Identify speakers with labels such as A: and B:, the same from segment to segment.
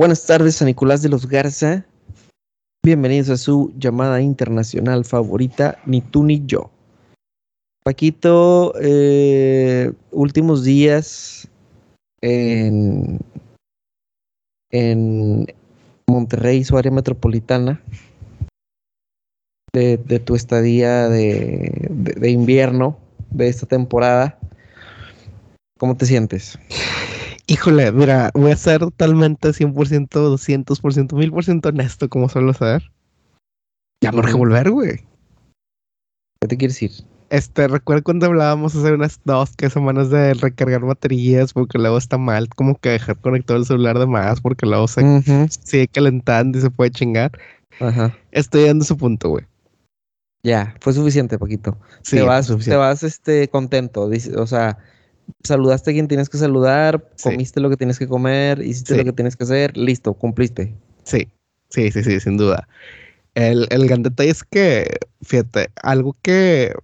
A: Buenas tardes, San Nicolás de los Garza. Bienvenidos a su llamada internacional favorita, ni tú ni yo. Paquito, eh, últimos días en, en Monterrey, su área metropolitana, de, tu estadía de, de- de invierno de esta temporada. ¿Cómo te sientes?
B: Híjole, mira, voy a ser totalmente 100%, 200%, 1000% honesto, como suelo ser. Ya me urge volver, güey.
A: ¿Qué te quieres ir?
B: Este, recuerdo cuando hablábamos hace unas dos, tres semanas de recargar baterías, porque luego está mal, como que dejar conectado el celular de más, porque luego se
A: Ujú,
B: sigue calentando y se puede chingar.
A: Ajá.
B: Estoy dando su punto, güey.
A: Ya, fue suficiente, Paquito.
B: Sí,
A: te vas, te vas este, contento. dice- o sea, saludaste a quien tienes que saludar,
B: Sí.
A: comiste lo que tienes que comer, hiciste
B: Sí.
A: lo que tienes que hacer, listo, cumpliste.
B: Sí, sí, sí, sí, sin duda. El, el gran detalle es que, fíjate, algo que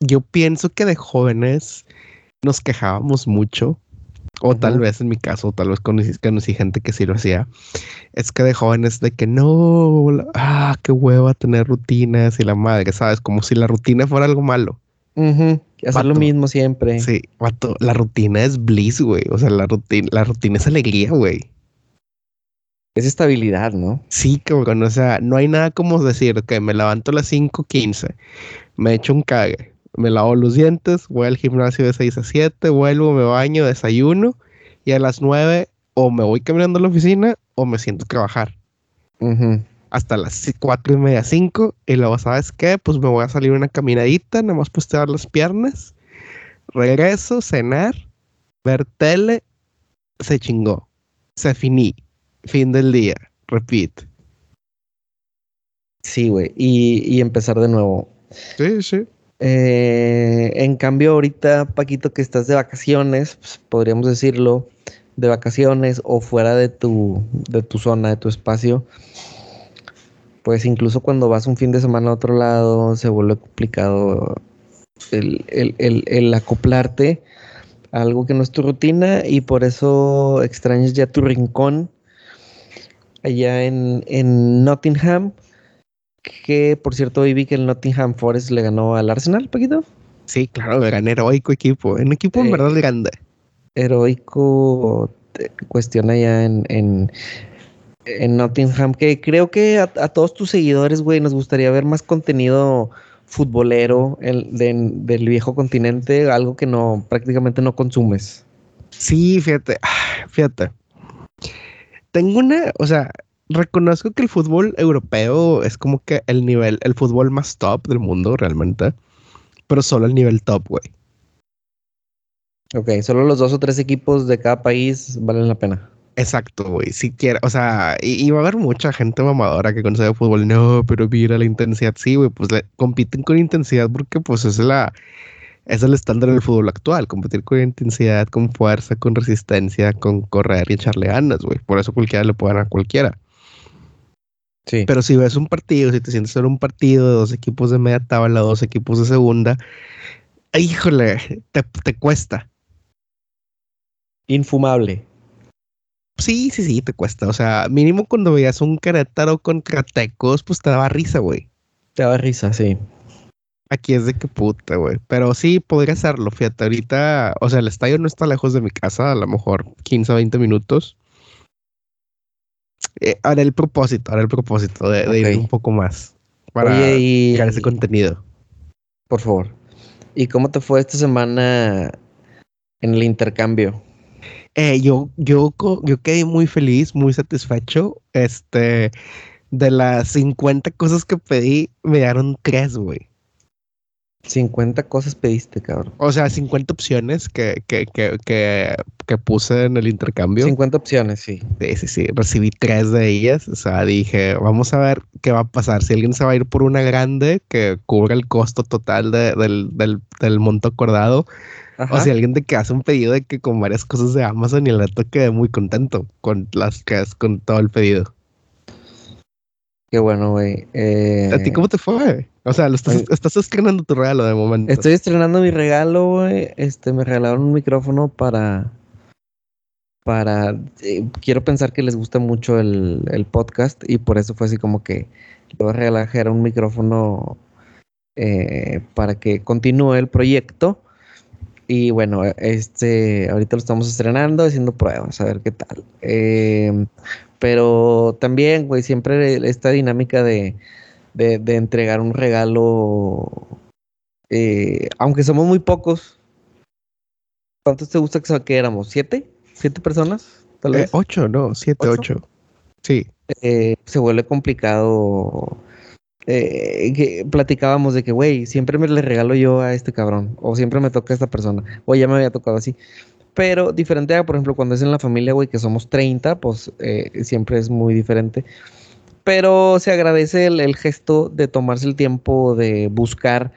B: yo pienso que de jóvenes nos quejábamos mucho, o tal vez en mi caso, tal vez conocí, conocí gente que sí lo hacía, es que de jóvenes de que no, ah, qué hueva tener rutinas y la madre, ¿sabes? Como si la rutina fuera algo malo.
A: Hacer lo mismo siempre.
B: Sí, vato, la rutina es bliss, güey. O sea, la rutina, la rutina es alegría, güey.
A: Es estabilidad, ¿no?
B: Sí, cabrón, o sea, no hay nada como decir que me levanto a las 5:15, me echo un cague, me lavo los dientes, voy al gimnasio de 6 a 7, vuelvo, me baño, desayuno y a las 9 o me voy caminando a la oficina o me siento a trabajar
A: Ujú.
B: Hasta las 4 y media, 5 y luego, ¿sabes qué? Pues me voy a salir una caminadita, nada más postear las piernas, regreso, cenar, ver tele, se chingó, se finí, fin del día, repeat.
A: Sí, güey. Y, y empezar de nuevo.
B: Sí, sí.
A: Eh, en cambio, ahorita, Paquito, que estás de vacaciones, pues, podríamos decirlo, de vacaciones o fuera de tu, de tu zona, de tu espacio, pues incluso cuando vas un fin de semana a otro lado, se vuelve complicado el, el- el- el acoplarte a algo que no es tu rutina y por eso extrañas ya tu rincón allá en, en Nottingham. Que por cierto, hoy vi que el Nottingham Forest le ganó al Arsenal, Paquito.
B: Sí, claro, gran heroico equipo. Un equipo en verdad grande.
A: Heroico cuestión allá en, en, en Nottingham. Que creo que a, a todos tus seguidores, güey, nos gustaría ver más contenido futbolero el- de- del viejo continente, algo que no prácticamente no consumes.
B: Sí, fíjate, ah, fíjate. Tengo una, o sea, reconozco que el fútbol europeo es como que el nivel, el fútbol más top del mundo realmente, pero solo el nivel top, güey.
A: Ok, solo los dos o tres equipos de cada país valen la pena.
B: Exacto, güey. Si quiere, o sea, y, y va a haber mucha gente mamadora que conoce el fútbol. No, pero mira la intensidad. Sí, güey, pues le- compiten con intensidad porque pues es la, es el estándar del fútbol actual. Competir con intensidad, con fuerza, con resistencia, con correr y echarle ganas, güey. Por eso cualquiera le puede ganar a cualquiera.
A: Sí.
B: Pero si ves un partido, si te sientes en un partido de dos equipos de media tabla, dos equipos de segunda, híjole, te, te cuesta.
A: Infumable.
B: Sí, sí, sí, te cuesta. O sea, mínimo cuando veías un Querétaro contra Tecos, pues te daba risa, güey.
A: Te da risa, sí.
B: Aquí es de que puta, güey. Pero sí, podría hacerlo. Fíjate, ahorita, o sea, el estadio no está lejos de mi casa, a lo mejor 15 o 20 minutos. Eh, haré el propósito, haré el propósito de, de ir un poco más para
A: Oye, y
B: a ese contenido.
A: por favor. ¿Y cómo te fue esta semana en el intercambio?
B: Eh, yo, yo, yo quedé muy feliz, muy satisfecho. Este, de las 50 cosas que pedí, me dieron tres, güey.
A: 50 cosas pediste, cabrón.
B: O sea, 50 opciones que, que, que, que, que puse en el intercambio.
A: 50 opciones, sí.
B: Sí, sí, sí. Recibí tres de ellas. O sea, dije, vamos a ver qué va a pasar. Si alguien se va a ir por una grande que cubra el costo total de- del, del, del monto acordado.
A: Ajá.
B: O si alguien de que hace un pedido de que con varias cosas de Amazon y el reto quedé muy contento con las que con todo el pedido.
A: Qué bueno, güey. Eh,
B: ¿A ti cómo te fue? O sea, lo estás,
A: Ay.
B: estás estrenando tu regalo de momento.
A: Estoy estrenando mi regalo, güey. Este, me regalaron un micrófono para para, eh, quiero pensar que les gusta mucho el, el, podcast y por eso fue así como que le voy a regalar un micrófono eh, para que continúe el proyecto. Y bueno, este, ahorita lo estamos estrenando, haciendo pruebas, a ver qué tal. Eh, pero también, güey, siempre esta dinámica de, de, de entregar un regalo, eh, aunque somos muy pocos. ¿Cuántos te gusta que, que éramos? ¿Siete? ¿Siete personas?
B: Tal vez. ocho, no, siete, ocho. Sí.
A: se vuelve complicado eh, que platicábamos de que, güey, siempre me le regalo yo a este cabrón, o siempre me toca a esta persona, o ya me había tocado así. Pero diferente a, por ejemplo, cuando es en la familia, güey, que somos 30, pues eh, siempre es muy diferente. Pero se agradece el, gesto de tomarse el tiempo de buscar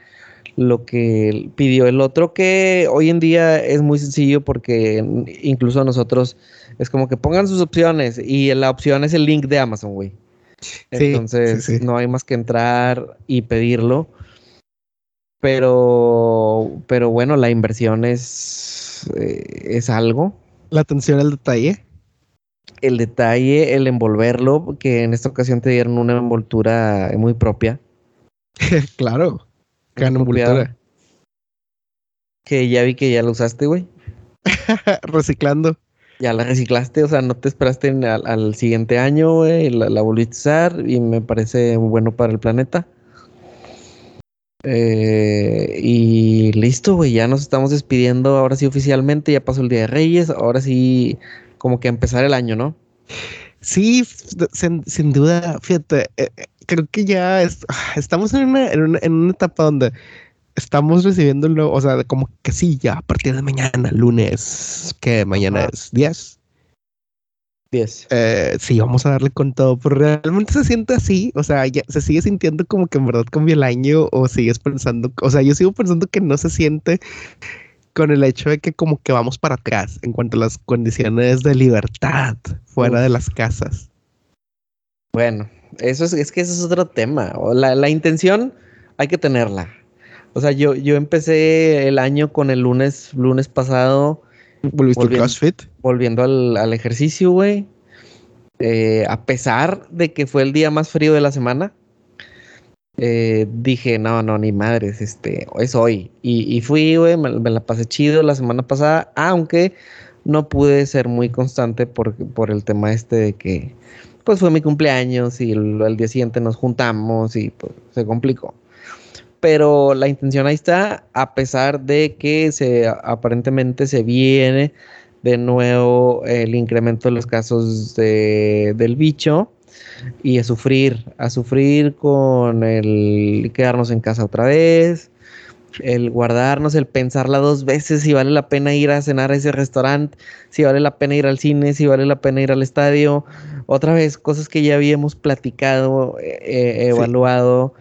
A: lo que pidió el otro, que hoy en día es muy sencillo porque incluso nosotros es como que pongan sus opciones y la opción es el link de Amazon, güey. Entonces no hay más que entrar y pedirlo. Pero, pero bueno, la inversión es, eh, es algo.
B: La atención al detalle.
A: El detalle, el envolverlo, que en esta ocasión te dieron una envoltura muy propia.
B: claro, gran envoltura.
A: Que ya vi que ya la usaste, güey.
B: Reciclando
A: ya la reciclaste, o sea, no te esperaste al, siguiente año, güey, la, volviste a usar y me parece bueno para el planeta. Eh, y listo, güey, ya nos estamos despidiendo ahora sí oficialmente, ya pasó el Día de Reyes, ahora sí como que empezar el año, ¿no?
B: Sí, sin, duda, fíjate, eh, eh, creo que ya ah, estamos en una, en, una, en una etapa donde estamos recibiéndolo, o sea, como que sí, ya a partir de mañana, lunes, que mañana es 10.
A: 10.
B: Eh, sí, vamos a darle con todo, pero realmente se siente así, o sea, ya se sigue sintiendo como que en verdad cambió el año o sigues pensando, o sea, yo sigo pensando que no se siente con el hecho de que como que vamos para atrás en cuanto a las condiciones de libertad fuera de las casas.
A: Bueno, eso es, es que eso es otro tema. La, la intención hay que tenerla. O sea, yo, yo empecé el año con el lunes, lunes pasado.
B: ¿Volviste volviendo, CrossFit?
A: Volviendo al, ejercicio, güey. Eh, a pesar de que fue el día más frío de la semana, eh, dije, no, no, ni madres, este, es hoy. Y, fui, güey, me, la pasé chido la semana pasada, aunque no pude ser muy constante por, por el tema este de que, pues fue mi cumpleaños y el, el día siguiente nos juntamos y pues se complicó pero la intención ahí está, a pesar de que se aparentemente se viene de nuevo el incremento de los casos de, del bicho y a sufrir, a sufrir con el quedarnos en casa otra vez, el guardarnos, el pensarla dos veces si vale la pena ir a cenar a ese restaurante, si vale la pena ir al cine, si vale la pena ir al estadio, otra vez cosas que ya habíamos platicado, eh, eh, evaluado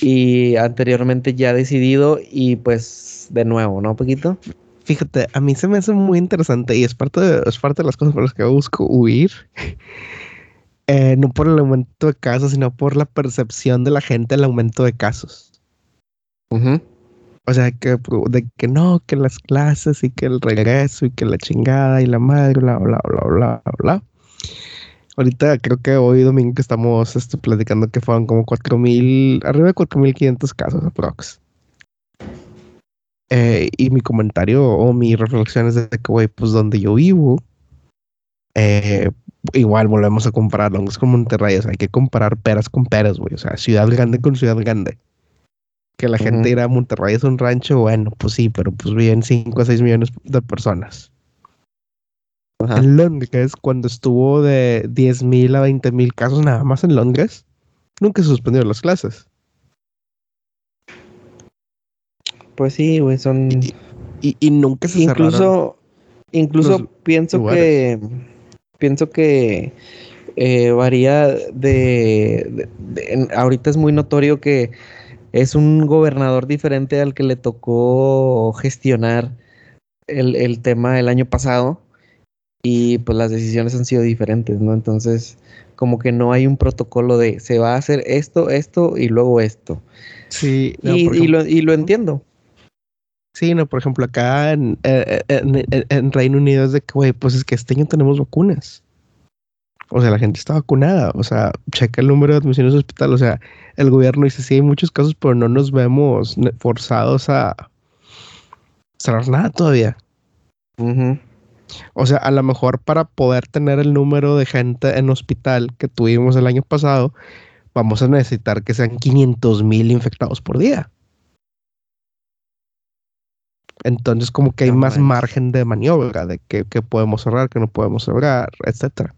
A: y anteriormente ya decidido y pues de nuevo, ¿no, Poquito?
B: Fíjate, a mí se me hace muy interesante y es parte de, es parte de las cosas por las que busco huir. Eh, no por el aumento de casos, sino por la percepción de la gente del aumento de casos. O sea, que, de que no, que las clases y que el regreso y que la chingada y la madre, bla, bla, bla, bla, bla. Ahorita creo que hoy domingo que estamos este, platicando que fueron como 4.000, arriba de 4.500 casos aprox. Eh, y mi comentario o mi reflexión es de que, güey, pues donde yo vivo, eh, igual volvemos a comparar es con Monterrey, o sea, hay que comparar peras con peras, güey, o sea, ciudad grande con ciudad grande. Que la gente irá a Monterrey es un rancho, bueno, pues sí, pero pues viven 5 o 6 millones de personas. En Londres, cuando estuvo de 10.000 a 20.000 casos nada más en Londres, nunca se suspendieron las clases.
A: Pues sí, güey, son...
B: Y, nunca se
A: Incluso, incluso pienso que... Pienso que eh, varía de, Ahorita es muy notorio que es un gobernador diferente al que le tocó gestionar el, el tema el año pasado y pues las decisiones han sido diferentes, ¿no? Entonces, como que no hay un protocolo de se va a hacer esto, esto y luego esto.
B: Sí,
A: y, lo, entiendo.
B: Sí, no, por ejemplo, acá en, eh, eh, en, Reino Unido es de que, güey, pues es que este año tenemos vacunas. O sea, la gente está vacunada. O sea, checa el número de admisiones al hospital. O sea, el gobierno dice, sí, hay muchos casos, pero no nos vemos forzados a cerrar nada todavía. O sea, a lo mejor para poder tener el número de gente en hospital que tuvimos el año pasado, vamos a necesitar que sean 500 mil infectados por día. Entonces, como que hay más margen de maniobra de que, podemos cerrar, que no podemos cerrar, etcétera.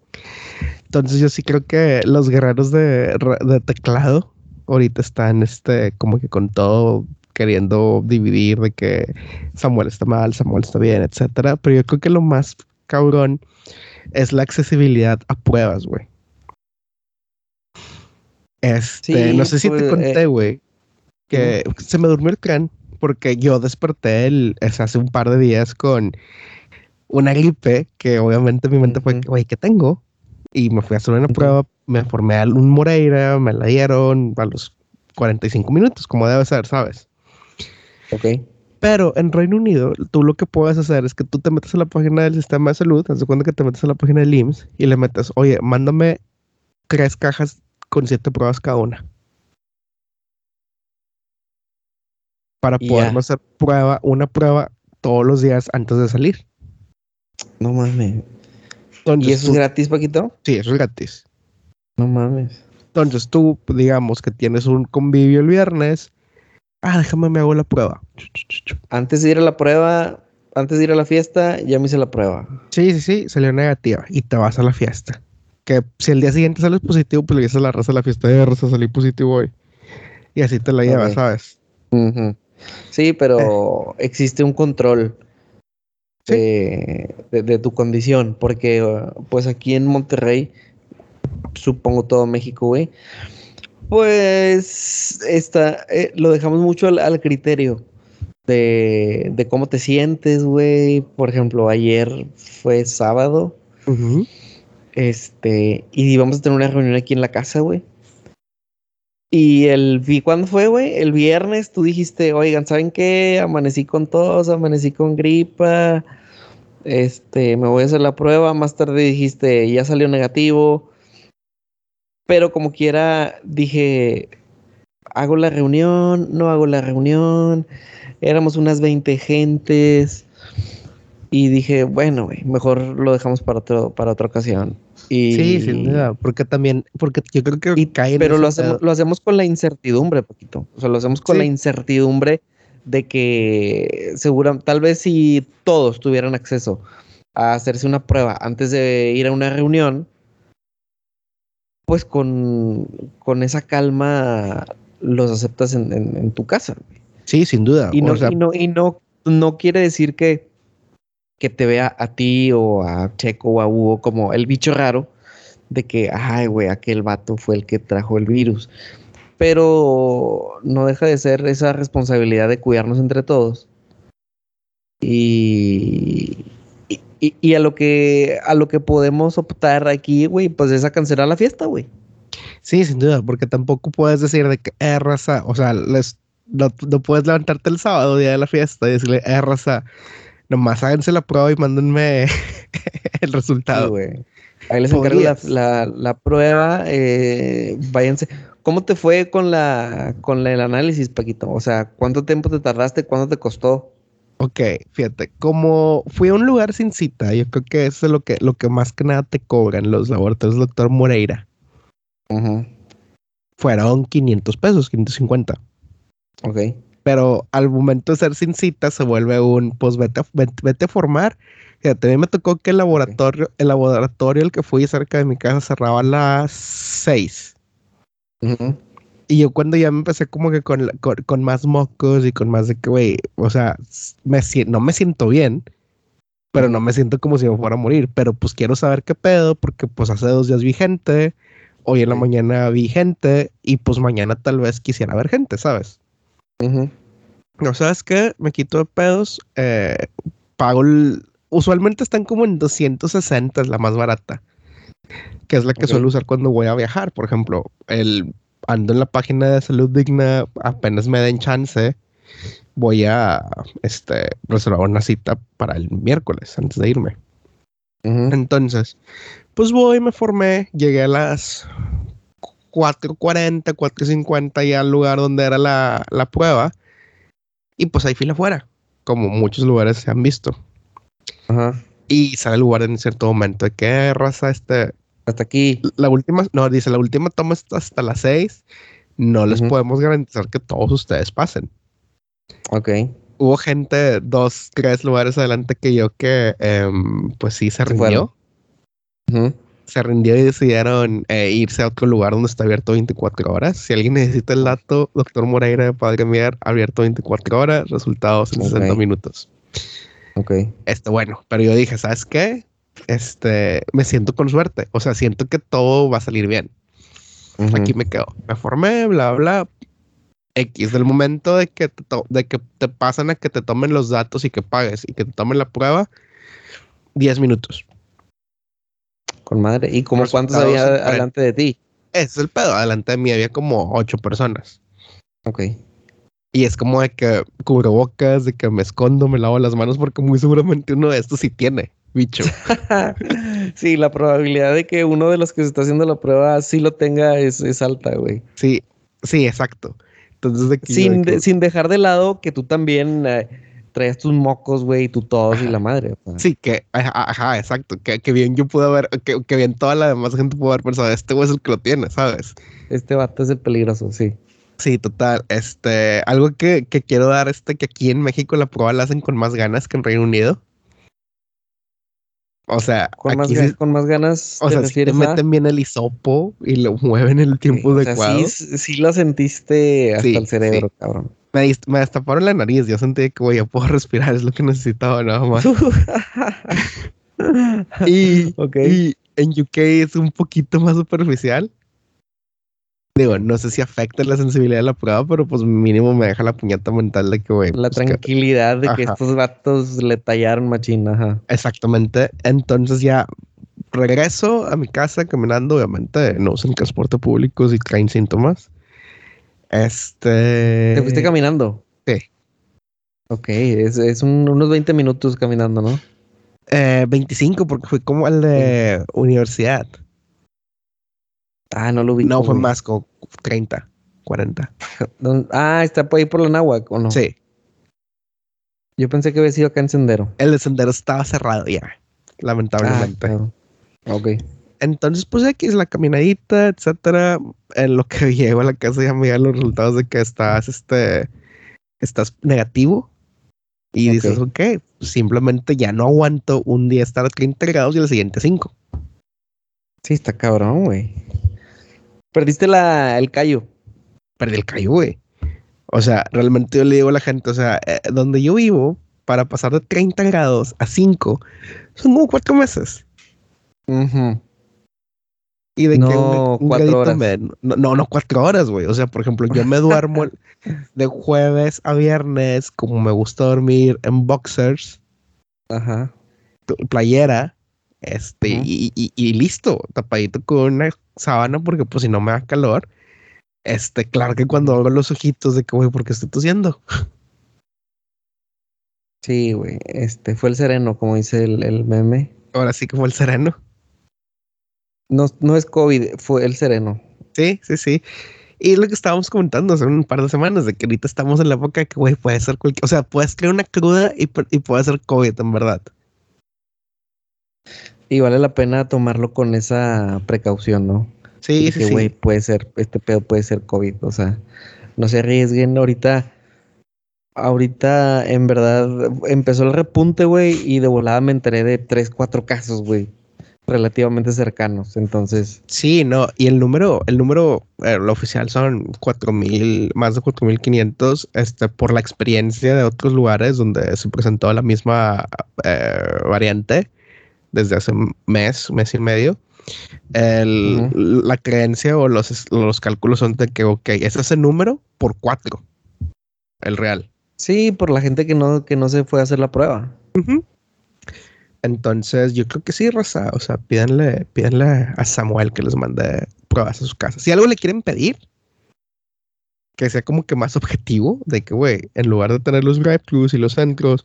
B: Entonces, yo sí creo que los guerreros de, teclado ahorita están este, como que con todo queriendo dividir de que Samuel está mal, Samuel está bien, etcétera. Pero yo creo que lo más cabrón es la accesibilidad a pruebas, güey. Este, no sé si te pues, conté, eh, güey, que se me durmió el crán porque yo desperté el, hace un par de días con una gripe que obviamente mi mente fue, güey, ¿qué tengo? Y me fui a hacer una prueba, me formé a un Moreira, me la dieron a los 45 minutos, como debe ser, ¿sabes?
A: Ok.
B: Pero en Reino Unido, tú lo que puedes hacer es que tú te metes a la página del sistema de salud, haz cuenta que te metes a la página del IMSS y le metes, oye, mándame tres cajas con siete pruebas cada una. Para poder hacer prueba, una prueba todos los días antes de salir.
A: No mames. ¿Y eso es gratis, Paquito?
B: Sí, eso es gratis.
A: No mames.
B: Entonces tú, digamos que tienes un convivio el viernes. Ah, déjame me hago la prueba.
A: Antes de ir a la prueba, antes de ir a la fiesta, ya me hice la prueba.
B: Sí, sí, sí, salió negativa y te vas a la fiesta que si el día siguiente sales positivo, pues le dices a la raza a la fiesta de raza, salí positivo hoy. Y así te la llevas, ¿sabes?
A: Sí, pero eh. existe un control de, tu condición, porque pues aquí en Monterrey, supongo todo México, güey, pues está, eh, lo dejamos mucho al, criterio de, de, cómo te sientes, güey. Por ejemplo, ayer fue sábado. Este, y íbamos a tener una reunión aquí en la casa, güey. Y el vi cuándo fue, güey? El viernes tú dijiste, oigan, ¿saben qué? Amanecí con tos, amanecí con gripa. Este, me voy a hacer la prueba. Más tarde dijiste, ya salió negativo. Pero como quiera, dije, hago la reunión, no hago la reunión. Éramos unas 20 gentes. Y dije, bueno, güey, mejor lo dejamos para, otro, para otra ocasión. Y...
B: Sí, sin duda, porque también, porque yo creo que
A: cae Pero lo hacemos, lo hacemos con la incertidumbre, poquito. O sea, lo hacemos con la incertidumbre de que segura, tal vez si todos tuvieran acceso a hacerse una prueba antes de ir a una reunión, pues con, con esa calma los aceptas en, tu casa.
B: Sí, sin duda.
A: Y no, y no, y no, no quiere decir que que te vea a ti o a Checo o a Hugo como el bicho raro de que, ay, güey, aquel vato fue el que trajo el virus. Pero no deja de ser esa responsabilidad de cuidarnos entre todos. Y, y, a lo que a lo que podemos optar aquí, güey, pues es a cancelar la fiesta, güey.
B: Sí, sin duda, porque tampoco puedes decir de que eh, raza, o sea, les, no, no, puedes levantarte el sábado, día de la fiesta, y decirle, eh, raza, Nomás háganse la prueba y mándenme el resultado.
A: Ahí les encargo la, prueba. Eh, váyanse. ¿Cómo te fue con la con el análisis, Paquito? O sea, ¿cuánto tiempo te tardaste? ¿Cuánto te costó?
B: Ok, fíjate, como fui a un lugar sin cita, yo creo que eso es lo que, lo que más que nada te cobran los laboratorios doctor Moreira. Fueron 500 pesos, 550.
A: Ok
B: pero al momento de ser sin cita se vuelve un, pues vete, vete, a formar. Fíjate, a mí me tocó que el laboratorio, el laboratorio el que fui cerca de mi casa cerraba a las 6. Y yo cuando ya me empecé como que con, con, más mocos y con más de que, güey, o sea, me, no me siento bien, pero no me siento como si me fuera a morir. Pero pues quiero saber qué pedo, porque pues hace dos días vi gente, hoy en la mañana vi gente, y pues mañana tal vez quisiera ver gente, ¿sabes? No, ¿sabes qué? Me quito de pedos. Eh, pago Usualmente están como en 260, es la más barata. Que es la que suelo usar cuando voy a viajar. Por ejemplo, el ando en la página de salud digna, apenas me den chance. voy a este, reservar una cita para el miércoles antes de irme. Entonces, pues voy, me formé, llegué a las 4.40, 4.50 ya al lugar donde era la, la prueba. Y pues hay fila afuera, como muchos lugares se han visto.
A: Ajá.
B: Y sale el lugar en cierto momento de qué raza este.
A: Hasta aquí.
B: La última, no, dice la última toma está hasta las 6. No les podemos garantizar que todos ustedes pasen.
A: Ok.
B: Hubo gente dos, tres lugares adelante que yo que em, pues sí se rindió. Se rindió y decidieron eh, irse a otro lugar donde está abierto 24 horas. Si alguien necesita el dato, doctor Moreira de Padre Mier, abierto 24 horas, resultados en 60 minutos.
A: Ok.
B: Este, bueno, pero yo dije, ¿sabes qué? Este, me siento con suerte. O sea, siento que todo va a salir bien. Aquí me quedo. Me formé, bla, bla. X, del momento de que, te de que te pasan a que te tomen los datos y que pagues y que te tomen la prueba, 10 minutos.
A: Con madre. ¿Y como cuántos había adelante de ti?
B: Ese es el pedo. Adelante de mí había como 8 personas.
A: Ok.
B: Y es como de que cubro bocas, de que me escondo, me lavo las manos, porque muy seguramente uno de estos sí tiene, bicho.
A: sí, la probabilidad de que uno de los que se está haciendo la prueba sí lo tenga es, es alta, güey.
B: Sí, sí, exacto. Entonces, de
A: sin, sin dejar de lado que tú también eh, traes tus mocos, güey, y tu tos y la madre.
B: Sí, que, ajá, exacto. Que, que, bien yo pude haber, que, que, bien toda la demás gente pudo haber pensado, este güey es el que lo tiene, ¿sabes?
A: Este vato es el peligroso, sí.
B: Sí, total. Este, algo que, quiero dar, este, que aquí en México la prueba la hacen con más ganas que en Reino Unido. O sea,
A: con, más, con más ganas.
B: O sea, si te meten bien el hisopo y lo mueven en el tiempo adecuado.
A: sí, sí, lo sentiste hasta el cerebro, cabrón.
B: Me, me, destaparon la nariz. Yo sentí que, güey, ya puedo respirar. Es lo que necesitaba nada más. y, y en UK es un poquito más superficial. Digo, no sé si afecta la sensibilidad de la prueba, pero pues mínimo me deja la puñeta mental de que, güey.
A: La pues, tranquilidad de que estos vatos le tallaron machina, ajá.
B: Exactamente. Entonces ya regreso a mi casa caminando, obviamente no usan transporte público si traen síntomas. Este.
A: ¿Te fuiste caminando?
B: Sí.
A: Ok, es, unos 20 minutos caminando, ¿no?
B: Eh, 25, porque fue como al de universidad.
A: Ah, no lo vi.
B: No, fue más, como 30, 40.
A: Ah, está por ahí por la Náhuac, ¿o no?
B: Sí.
A: Yo pensé que había sido acá en Sendero.
B: El Sendero estaba cerrado ya, lamentablemente. Ah,
A: ok.
B: Entonces, pues aquí es la caminadita, etcétera. En lo que llego a la casa ya me llegan los resultados de que estás, este, estás negativo. Y dices, ok, simplemente ya no aguanto un día estar a 30 grados y el siguiente 5.
A: Sí, está cabrón, güey. Perdiste la, el callo.
B: Perdí el callo, güey. O sea, realmente yo le digo a la gente, o sea, eh, donde yo vivo, para pasar de 30 grados a 5, son como cuatro meses. Y de
A: no, que un, cuatro horas.
B: no, no, cuatro horas, güey. O sea, por ejemplo, yo me duermo de jueves a viernes, como me gusta dormir en boxers.
A: Ajá.
B: Playera. Este, y, y, y, listo, tapadito con una sábana porque pues si no me da calor. Este, claro que cuando abro los ojitos de que, güey, ¿por qué estoy tosiendo?
A: Sí, güey, este, fue el sereno, como dice el, el meme.
B: Ahora sí que fue el sereno.
A: No, no es COVID, fue el sereno.
B: Sí, sí, sí. Y lo que estábamos comentando hace un par de semanas, de que ahorita estamos en la época que, güey, puede ser cualquier... O sea, puedes crear una cruda y, y puede ser COVID, en verdad.
A: Y vale la pena tomarlo con esa precaución, ¿no?
B: Sí, sí,
A: que, güey, puede ser, este pedo puede ser COVID, o sea, no se arriesguen ahorita. Ahorita, en verdad, empezó el repunte, güey, y de volada me enteré de tres, cuatro casos, güey, relativamente cercanos, entonces.
B: Sí, no, y el número, el número, eh, lo oficial son cuatro mil, más de cuatro mil quinientos, este, por la experiencia de otros lugares donde se presentó la misma eh, variante desde hace un mes, mes y medio. La creencia o los, los cálculos son de que, ok, ese es el número por cuatro, el real.
A: Sí, por la gente que no, que no se fue a hacer la prueba.
B: Entonces, yo creo que sí, Rosa. O sea, pídanle, pídanle a Samuel que les mande pruebas a su casa. Si algo le quieren pedir, que sea como que más objetivo de que, güey, en lugar de tener los drive-thrus y los centros,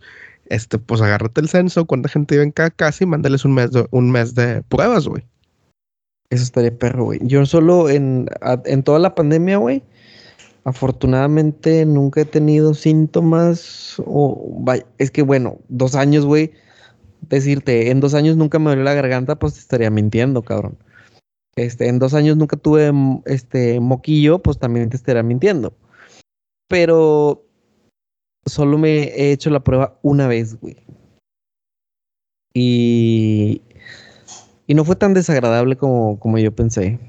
B: este, pues agárrate el censo, cuánta gente vive en cada casa y mándales un mes de, un mes de pruebas, güey.
A: Eso estaría perro, güey. Yo solo en, en toda la pandemia, güey, afortunadamente nunca he tenido síntomas o, es que bueno, dos años, güey, decirte, en dos años nunca me dolió la garganta, pues te estaría mintiendo, cabrón. Este, en dos años nunca tuve este moquillo, pues también te estaría mintiendo. Pero solo me he hecho la prueba una vez, güey. Y, y no fue tan desagradable como, como yo pensé.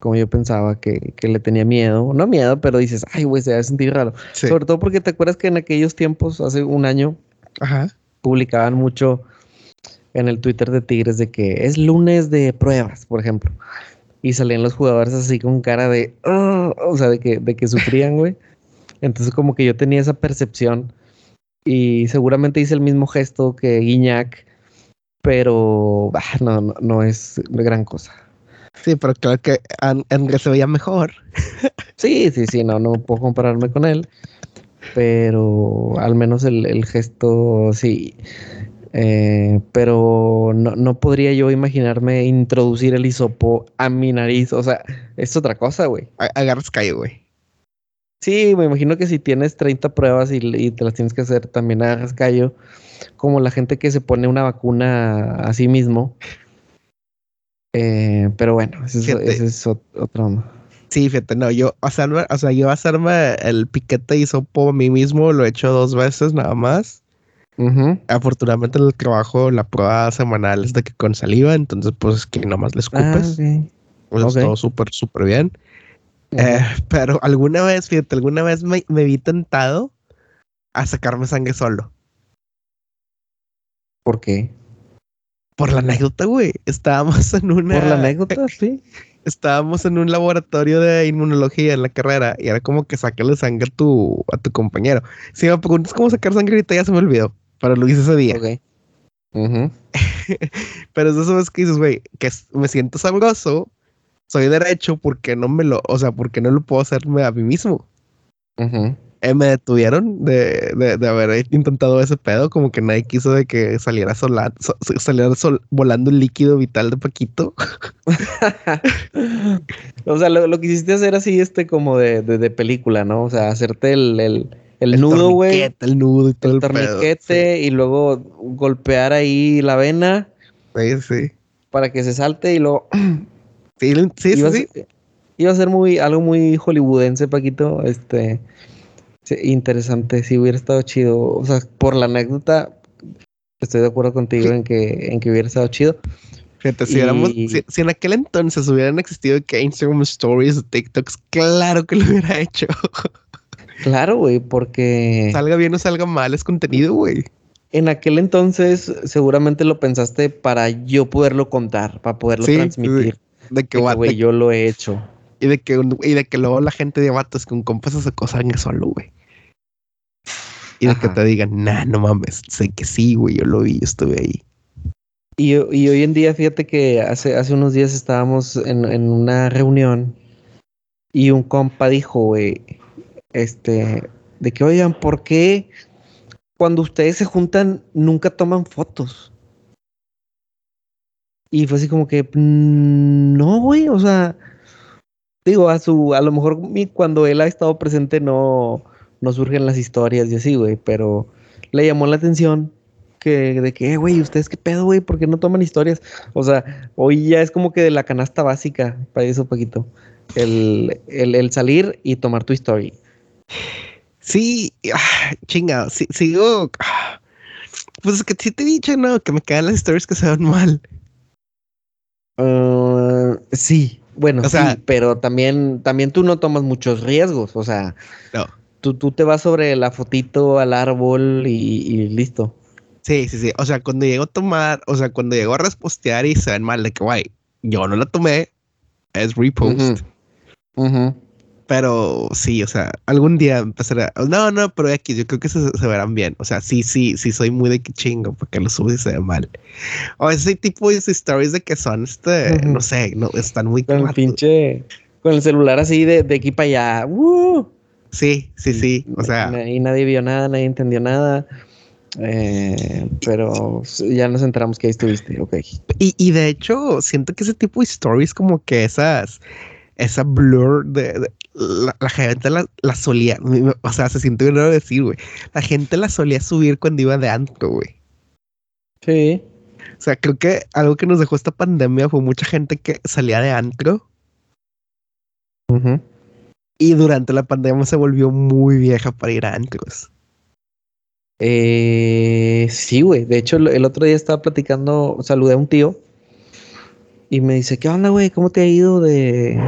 A: Como yo pensaba que, que le tenía miedo. No miedo, pero dices, ay, güey, se va a sentir raro. Sobre todo porque te acuerdas que en aquellos tiempos, hace un año, publicaban mucho en el Twitter de Tigres de que es lunes de pruebas, por ejemplo. Y salían los jugadores así con cara de, o sea, de que, de que sufrían, güey. Entonces como que yo tenía esa percepción y seguramente hice el mismo gesto que Guiñac, pero no, no, no, es gran cosa.
B: Sí, pero claro que Andrés se veía mejor.
A: sí, sí, sí, no, no puedo compararme con él, pero al menos el, el gesto, sí. Eh, pero no, no, podría yo imaginarme introducir el hisopo a mi nariz. O sea, es otra cosa, güey.
B: Agarras callo, güey.
A: Sí, me imagino que si tienes 30 pruebas y, te las tienes que hacer, también agarras callo. Como la gente que se pone una vacuna a sí mismo. Eh, pero bueno, ese es, otra onda.
B: Sí, fíjate, no, yo hacerme, o sea, yo hacerme el piquete hisopo a mí mismo lo he hecho dos veces nada más. Afortunadamente en el trabajo la prueba semanal es de que con saliva, entonces pues es que nomás le escupes. Ah, pues todo súper, súper bien. Eh, pero alguna vez, fíjate, alguna vez me, vi tentado a sacarme sangre solo.
A: ¿Por qué?
B: Por la anécdota, güey. Estábamos en una.
A: Por la anécdota, sí.
B: Estábamos en un laboratorio de inmunología en la carrera y era como que sacarle sangre a tu, a tu compañero. Si me preguntas cómo sacar sangre ahorita, ya se me olvidó. Pero lo hice ese día. Ok. Pero eso es que dices, güey, que me siento sabroso, soy derecho porque no me lo, o sea, porque no lo puedo hacerme a mí mismo. Eh, me detuvieron de, de, haber intentado ese pedo, como que nadie quiso de que saliera, sola, saliera volando el líquido vital de Paquito.
A: o sea, lo, lo, quisiste hacer así, este, como de, de, película, ¿no? O sea, hacerte el, el el, nudo, güey.
B: El nudo y todo el,
A: torniquete y luego golpear ahí la vena.
B: Sí, sí.
A: Para que se salte y luego.
B: Sí, sí, iba sí.
A: A iba a ser muy, algo muy hollywoodense, Paquito. Este. interesante. Si hubiera estado chido. O sea, por la anécdota, estoy de acuerdo contigo en que, en que hubiera estado chido.
B: Fíjate, si, éramos, si, en aquel entonces hubieran existido que Instagram Stories o TikToks, claro que lo hubiera hecho.
A: Claro, güey, porque...
B: Salga bien o salga mal, es contenido, güey.
A: En aquel entonces seguramente lo pensaste para yo poderlo contar, para poderlo transmitir.
B: De, que, güey,
A: yo lo he hecho.
B: Y de que, y de que luego la gente de vatos con compas se en solo, güey. Y de que te digan, nah, no mames, sé que sí, güey, yo lo vi, yo estuve ahí.
A: Y, y hoy en día, fíjate que hace, hace unos días estábamos en, en una reunión y un compa dijo, güey, este, de que, oigan, ¿por qué cuando ustedes se juntan nunca toman fotos? Y fue así como que, mm, no, güey, o sea, digo, a su, a lo mejor cuando él ha estado presente no, no surgen las historias y así, güey, pero le llamó la atención que, de que, eh, güey, ¿ustedes qué pedo, güey? ¿Por qué no toman historias? O sea, hoy ya es como que de la canasta básica, para eso, poquito, el, el, salir y tomar tu historia.
B: Sí, ah, chingado, sí, sigo. Ah, pues es que sí te he dicho, ¿no? Que me quedan las stories que se van mal.
A: Uh, sí, bueno, o sea, pero también, también tú no tomas muchos riesgos, o sea,
B: no.
A: tú, tú te vas sobre la fotito al árbol y, listo.
B: Sí, sí, sí. O sea, cuando llego a tomar, o sea, cuando llego a respostear y se ven mal, de que, guay, yo no la tomé, es repost. Pero sí, o sea, algún día empezaré. No, no, pero aquí yo creo que se, se, verán bien. O sea, sí, sí, sí, soy muy de que chingo porque lo subes y se ve mal. O ese tipo de stories de que son, este, no sé, no, están muy
A: Con el pinche, con el celular así de, de aquí para allá. ¡Uh!
B: Sí, sí, sí. O sea.
A: Y nadie vio nada, nadie entendió nada. Eh, pero ya nos enteramos que ahí estuviste, ok.
B: Y, y, de hecho, siento que ese tipo de stories, como que esas, esa blur de, la, gente la, solía, o sea, se siente bien decir, güey. La gente la solía subir cuando iba de antro, güey.
A: Sí.
B: O sea, creo que algo que nos dejó esta pandemia fue mucha gente que salía de antro. Y durante la pandemia se volvió muy vieja para ir a antros.
A: Eh, sí, güey. De hecho, el otro día estaba platicando, saludé a un tío y me dice, ¿qué onda, güey? ¿Cómo te ha ido de,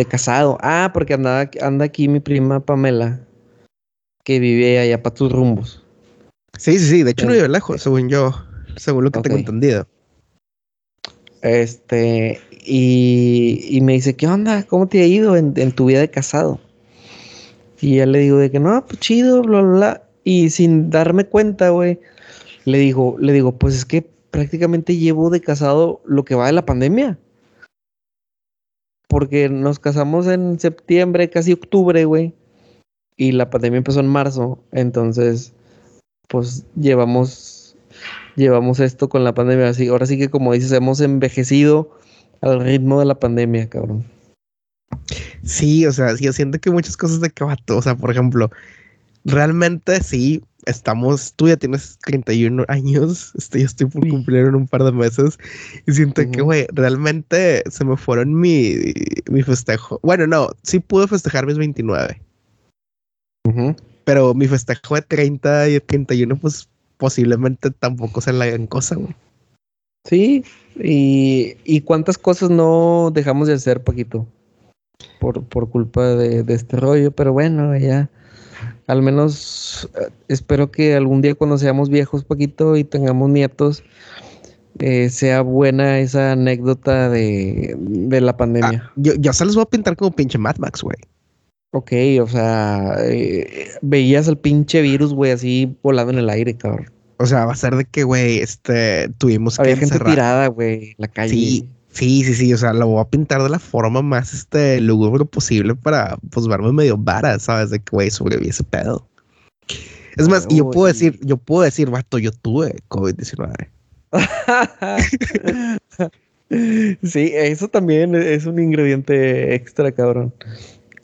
A: de casado? Ah, porque anda, anda aquí mi prima Pamela, que vive allá para tus rumbos.
B: Sí, sí, sí. De hecho, no vive lejos, según yo, según lo que tengo entendido.
A: Este, y, y, me dice, ¿qué onda? ¿Cómo te ha ido en, en tu vida de casado? Y ya le digo de que no, pues chido, bla, bla, bla. Y sin darme cuenta, güey, le digo, le digo, pues es que prácticamente llevo de casado lo que va de la pandemia. Porque nos casamos en septiembre, casi octubre, güey. Y la pandemia empezó en marzo. Entonces, pues llevamos, llevamos esto con la pandemia. Así, ahora sí que como dices, hemos envejecido al ritmo de la pandemia, cabrón.
B: Sí, o sea, yo siento que muchas cosas de que o sea, por ejemplo, realmente sí, estamos, tú ya tienes 31 años, yo estoy por cumplir en un par de meses y siento que, güey, realmente se me fueron mi, mi festejo. Bueno, no, sí pude festejar mis 29. Pero mi festejo de 30 y 31, pues posiblemente tampoco se la hagan cosa, güey.
A: Sí, y, y cuántas cosas no dejamos de hacer, Paquito, por, por culpa de, de este rollo, pero bueno, ya al menos eh, espero que algún día cuando seamos viejos, Paquito, y tengamos nietos, eh, sea buena esa anécdota de, la pandemia.
B: Ah, yo, yo se los voy a pintar como pinche Mad Max, güey.
A: Ok, o sea, eh, veías el pinche virus, güey, así volando en el aire, cabrón.
B: O sea, va a ser de que, güey, este, tuvimos
A: Había gente tirada, güey, en la calle.
B: Sí, Sí, sí, sí, o sea, lo voy a pintar de la forma más este lúgubre posible para pues verme medio vara, ¿sabes? De que güey sobreviví ese pedo. Es más, yo puedo decir, yo puedo decir, vato, yo tuve COVID-19.
A: sí, eso también es un ingrediente extra, cabrón.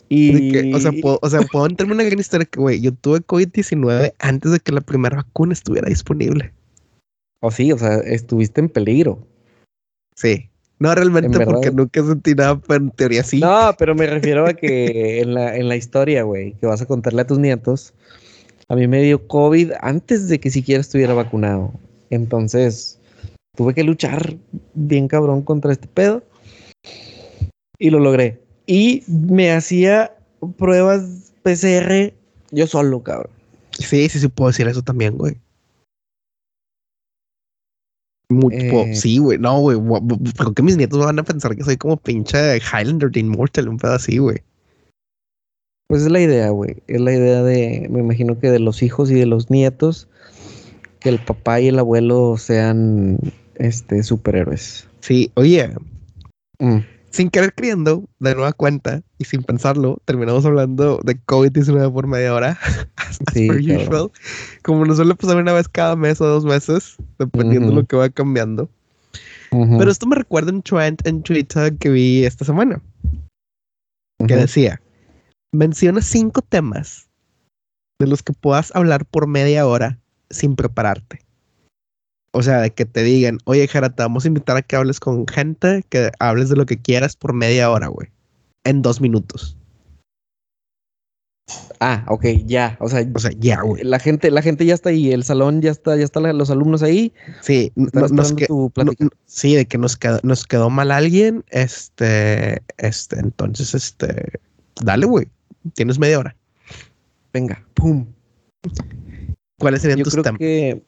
A: Y...
B: o, sea, puedo, o sea, puedo entrarme una gran historia que, güey, yo tuve COVID-19 antes de que la primera vacuna estuviera disponible.
A: O oh, sí, o sea, estuviste en peligro.
B: Sí. No realmente porque nunca sentí nada, pero en teoría sí.
A: No, pero me refiero a que en la, en la historia, güey, que vas a contarle a tus nietos, a mí me dio COVID antes de que siquiera estuviera vacunado. Entonces, tuve que luchar bien cabrón contra este pedo. Y lo logré. Y me hacía pruebas PCR yo solo, cabrón.
B: Sí, sí, sí puedo decir eso también, güey. Eh, sí, güey, no, güey. Creo que mis nietos van a pensar que soy como pinche Highlander de Immortal, un pedo así, güey.
A: Pues es la idea, güey. Es la idea de, me imagino que de los hijos y de los nietos, que el papá y el abuelo sean, este, superhéroes.
B: Sí, oye. Mm sin querer creyendo, de nueva cuenta y sin pensarlo, terminamos hablando de COVID-19 por media hora. Sí, usual. Como nos suele pasar una vez cada mes o dos meses, dependiendo de lo que va cambiando. Pero esto me recuerda un trend en Twitter que vi esta semana. Que decía: menciona cinco temas de los que puedas hablar por media hora sin prepararte. O sea, de que te digan, oye, Jara, te vamos a invitar a que hables con gente, que hables de lo que quieras por media hora, güey. En dos minutos.
A: Ah, ok, ya. O sea,
B: o sea ya, güey.
A: La gente, la gente ya está ahí, el salón ya está, ya están los alumnos ahí.
B: Sí, nos quedó, sí, de que nos quedó, nos quedó mal alguien. Este, este, entonces, este, dale, güey. Tienes media hora.
A: Venga, pum.
B: ¿Cuáles serían tus temas?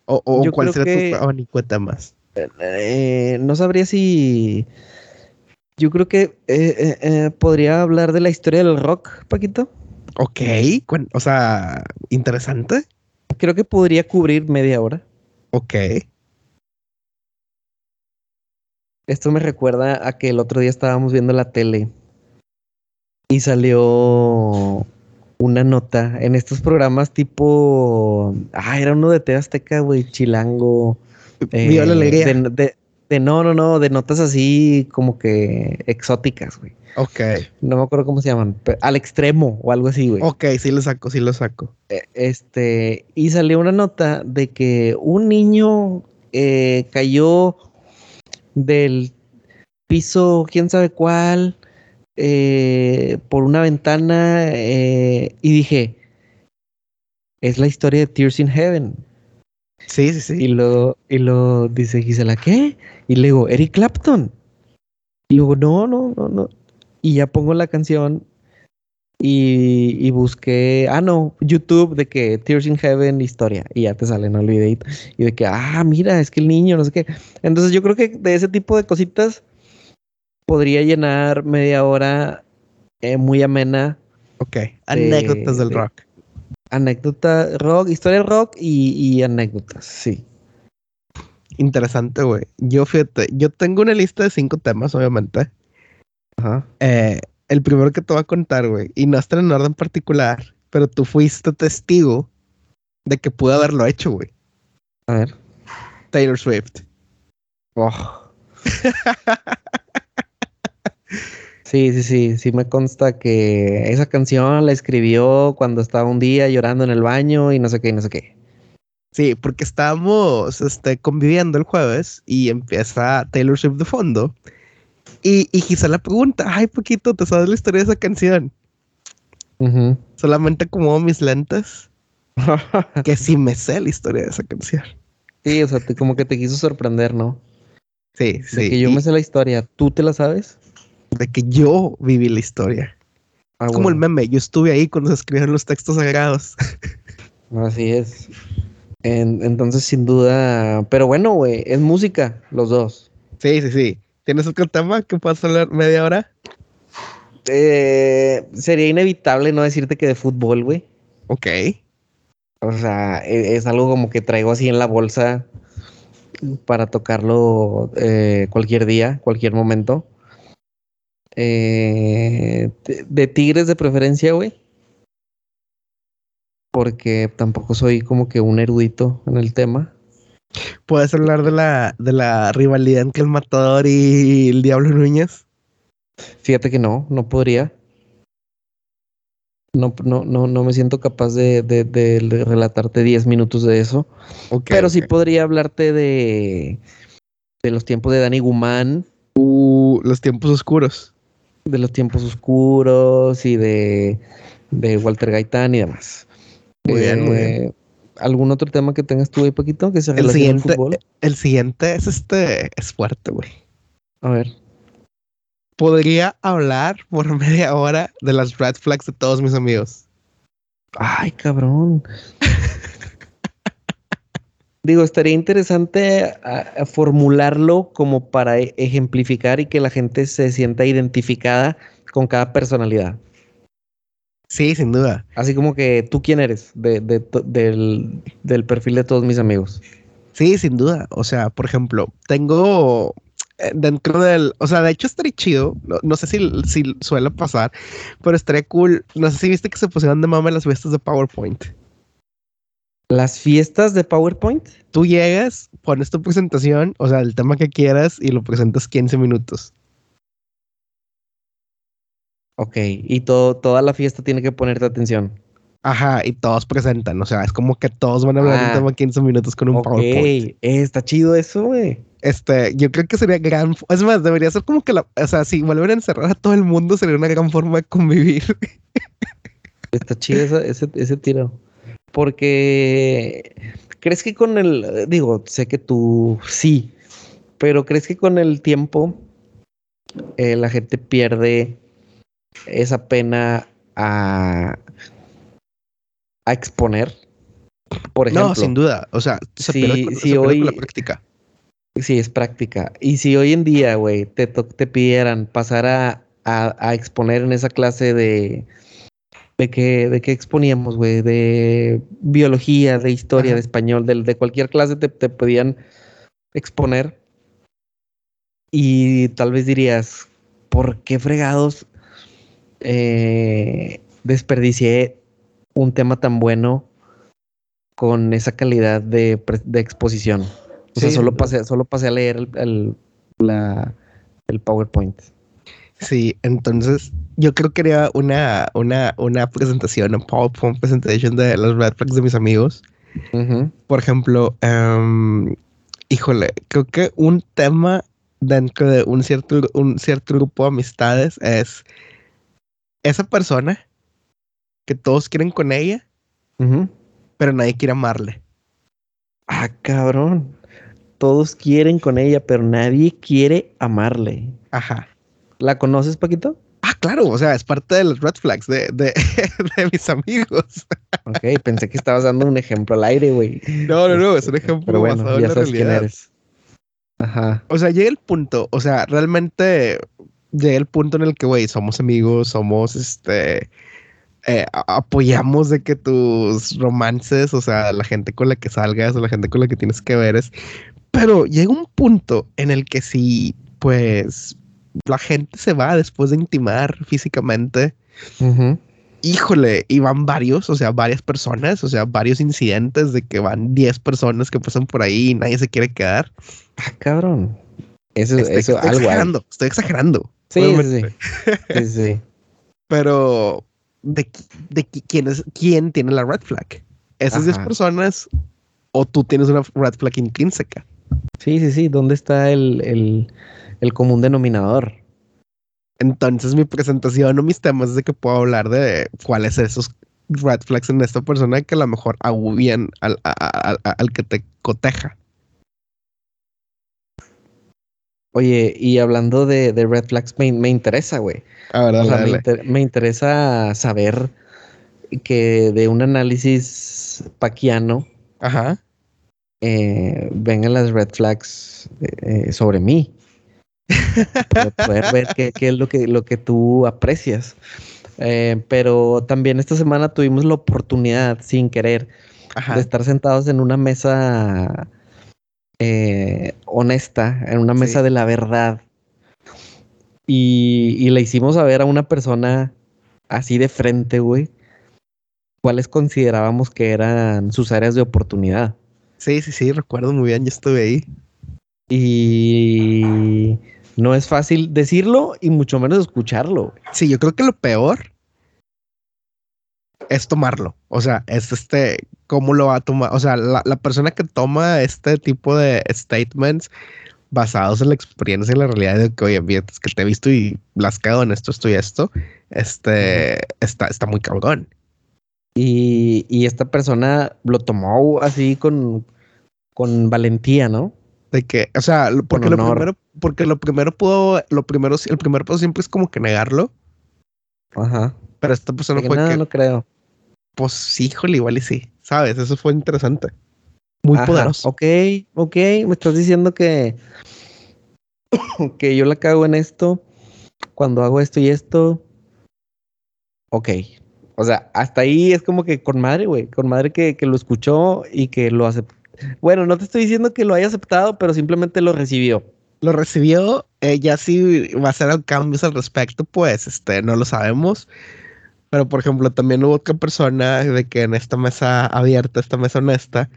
B: o, o cuál sería tu abanico de temas?
A: Eh, no sabría si. Yo creo que eh, eh, podría hablar de la historia del rock, Paquito.
B: Ok, o sea, interesante.
A: Creo que podría cubrir media hora.
B: Ok.
A: Esto me recuerda a que el otro día estábamos viendo la tele y salió una nota en estos programas tipo. Ah, era uno de TV Azteca, güey, Chilango.
B: Viva la
A: eh,
B: alegría.
A: de, de- de- no, no, no, de notas así como que exóticas, güey.
B: Ok.
A: No me acuerdo cómo se llaman. al extremo o algo así, güey.
B: Ok, sí lo saco, sí lo saco.
A: Eh, Este, y salió una nota de que un niño eh, cayó del piso, quién sabe cuál, eh, por una ventana eh, y dije, es la historia de Tears in Heaven.
B: Sí, sí, sí.
A: Y lo, y lo dice Gisela, ¿qué? Y le digo, Eric Clapton. Y luego, no, no, no, no. Y ya pongo la canción y, y busqué, ah, no, YouTube de que Tears in Heaven historia. Y ya te sale, ¿no? El videito. Y de que, ah, mira, es que el niño, no sé qué. Entonces yo creo que de ese tipo de cositas podría llenar media hora eh, muy amena.
B: Ok. Anécdotas del
A: de-
B: rock.
A: Anécdota rock, historia rock y, y anécdotas, sí.
B: Interesante, güey. Yo fíjate, yo tengo una lista de cinco temas, obviamente.
A: Ajá.
B: Eh, el primero que te voy a contar, güey, y no está en orden particular, pero tú fuiste testigo de que pude haberlo hecho, güey.
A: A ver.
B: Taylor Swift.
A: Oh. Sí, sí, sí, sí me consta que esa canción la escribió cuando estaba un día llorando en el baño y no sé qué, y no sé qué.
B: Sí, porque estábamos este, conviviendo el jueves y empieza Taylor Swift de fondo. Y, y Gisela pregunta, ay, poquito, ¿te sabes la historia de esa canción?
A: Ujú.
B: Solamente acomodo mis lentes, que sí me sé la historia de esa canción.
A: Sí, o sea, te- como que te quiso sorprender, ¿no?
B: Sí,
A: De
B: sí.
A: que yo
B: y
A: me sé la historia, ¿tú te la sabes?
B: De que yo viví la historia.
A: Ah,
B: Es como el meme, yo estuve ahí cuando se escribieron los textos sagrados.
A: Así es. En- entonces, sin duda, pero bueno, güey, es música, los dos.
B: Sí, sí, sí. ¿Tienes otro tema que puedas hablar media hora?
A: Eh, sería inevitable no decirte que de fútbol, güey.
B: Ok.
A: O sea, e- es, algo como que traigo así en la bolsa para tocarlo eh, cualquier día, cualquier momento. Eh, de, de Tigres de preferencia, güey. Porque tampoco soy como que un erudito en el tema.
B: ¿Puedes hablar de la, de la rivalidad entre el Matador y el Diablo Núñez?
A: Fíjate que no, no podría. No, no, no, no me siento capaz de, de- de relatarte 10 minutos de eso. Pero sí podría hablarte de, de los tiempos de Dani Guzmán.
B: Uh, los tiempos oscuros.
A: De los tiempos oscuros y de, de Walter Gaitán y demás.
B: Muy bien, muy
A: Eh,
B: bien.
A: ¿Algún otro tema que tengas tú ahí, Paquito, que se
B: El
A: relacione al
B: siguiente,
A: fútbol?
B: el siguiente es este, es fuerte, güey.
A: A ver.
B: Podría hablar por media hora de las red flags de todos mis amigos.
A: Ay, cabrón. Digo, estaría interesante a- a formularlo como para e- ejemplificar y que la gente se sienta identificada con cada personalidad.
B: Sí, sin duda.
A: Así como que tú quién eres de, de to- del, del perfil de todos mis amigos.
B: Sí, sin duda. O sea, por ejemplo, tengo eh, dentro del, o sea, de hecho estaría chido. No, no sé si, si suele pasar, pero estaría cool. No sé si viste que se pusieron de mame las fiestas de PowerPoint.
A: Las fiestas de PowerPoint.
B: Tú llegas, pones tu presentación, o sea, el tema que quieras y lo presentas 15 minutos.
A: Ok, y todo, toda la fiesta tiene que ponerte atención.
B: Ajá, y todos presentan, o sea, es como que todos van a hablar
A: Ah.
B: un tema 15 minutos con un
A: Ok,
B: PowerPoint.
A: eh, está chido eso, güey.
B: Este, yo creo que sería gran, es más, debería ser como que la, o sea, si vuelven a encerrar a todo el mundo sería una gran forma de convivir.
A: Está chido ese, ese tiro. Porque, ¿crees que con el, digo, sé que tú sí, pero ¿crees que con el tiempo eh, la gente pierde esa pena a, a exponer? Por ejemplo.
B: no, sin duda, o sea, se
A: Sí,
B: pierde se pierde con la
A: hoy-
B: práctica.
A: Sí, es práctica. Y si hoy en día, güey, te, te pidieran pasar a, a- a exponer en esa clase de... ¿De qué, de exponíamos, güey? De biología, de historia,
B: Ajá.
A: de español, de, de cualquier clase te, te podían exponer. Y tal vez dirías, ¿por qué fregados eh, desperdicié un tema tan bueno con esa calidad de, exposición. O sea, solo pasé, solo pasé a leer el, el PowerPoint.
B: Sí, entonces yo creo que haría una, una, una presentación, un PowerPoint presentation de los red flags de mis amigos. Por ejemplo, em, híjole, creo que un tema dentro de un cierto, un cierto grupo de amistades es esa persona que todos quieren con ella, pero nadie quiere amarle.
A: Ah, cabrón. Todos quieren con ella, pero nadie quiere amarle.
B: Ajá.
A: ¿La conoces, Paquito?
B: Ah, claro, o sea, es parte de los red flags de, de, mis amigos.
A: Ok, pensé que estabas dando un ejemplo al aire, güey.
B: No, no, no, es un este, ejemplo
A: Pero bueno, basado ya en sabes quién eres.
B: Ajá. O sea, llega el punto, o sea, realmente llega el punto en el que, güey, somos amigos, somos, este, eh, apoyamos de que tus romances, o sea, la gente con la que salgas o la gente con la que tienes que ver es, pero llega un punto en el que si, pues, la gente se va después de intimar físicamente. Híjole, y van varios, o sea, varias personas, o sea, varios incidentes de que van 10 personas que pasan por ahí y nadie se quiere quedar.
A: Ah, cabrón. Eso,
B: estoy,
A: eso
B: estoy exagerando, estoy exagerando.
A: Sí, sí, sí. sí,
B: Pero, ¿de, de quién, es, quién tiene la red flag? ¿Esas 10 personas o tú tienes una red flag intrínseca?
A: Sí, sí, sí. ¿Dónde está el, el, el común denominador.
B: Entonces mi presentación o mis temas es de que puedo hablar de cuáles esos red flags en esta persona que a lo mejor agubian al, al, que te coteja.
A: Oye, y hablando de, red flags, me, interesa, güey.
B: A ver,
A: me, me, interesa saber que de un análisis paquiano
B: Ajá.
A: Eh, vengan las red flags eh, sobre mí para poder ver qué, es lo que, lo que tú aprecias. Eh, pero también esta semana tuvimos la oportunidad, sin querer, de estar sentados en una mesa eh, honesta, en una mesa de la verdad. Y, y, le hicimos a ver a una persona así de frente, güey, cuáles considerábamos que eran sus áreas de oportunidad.
B: Sí, sí, sí, recuerdo muy bien, yo estuve ahí.
A: Y no es fácil decirlo y mucho menos escucharlo.
B: Sí, yo creo que lo peor es tomarlo. O sea, es este, cómo lo va a tomar. O sea, la, persona que toma este tipo de statements basados en la experiencia y la realidad de que, oye, es que te he visto y las en esto, esto y esto, este, está, está muy cabrón.
A: Y, y, esta persona lo tomó así con, con valentía, ¿no?
B: De que, o sea, porque lo primero, porque lo primero pudo, lo primero, el primer paso siempre es como que negarlo.
A: Ajá.
B: Pero esta persona fue
A: que. No creo.
B: Pues híjole, igual y sí. ¿Sabes? Eso fue interesante. Muy poderoso.
A: Ok, ok. Me estás diciendo que. que yo la cago en esto. Cuando hago esto y esto. Ok. O sea, hasta ahí es como que con madre, güey. Con madre que, que lo escuchó y que lo aceptó bueno, no te estoy diciendo que lo haya aceptado, pero simplemente lo recibió.
B: Lo recibió, eh, ya si va a hacer cambios al respecto, pues este, no lo sabemos. Pero por ejemplo, también hubo otra persona de que en esta mesa abierta, esta mesa honesta,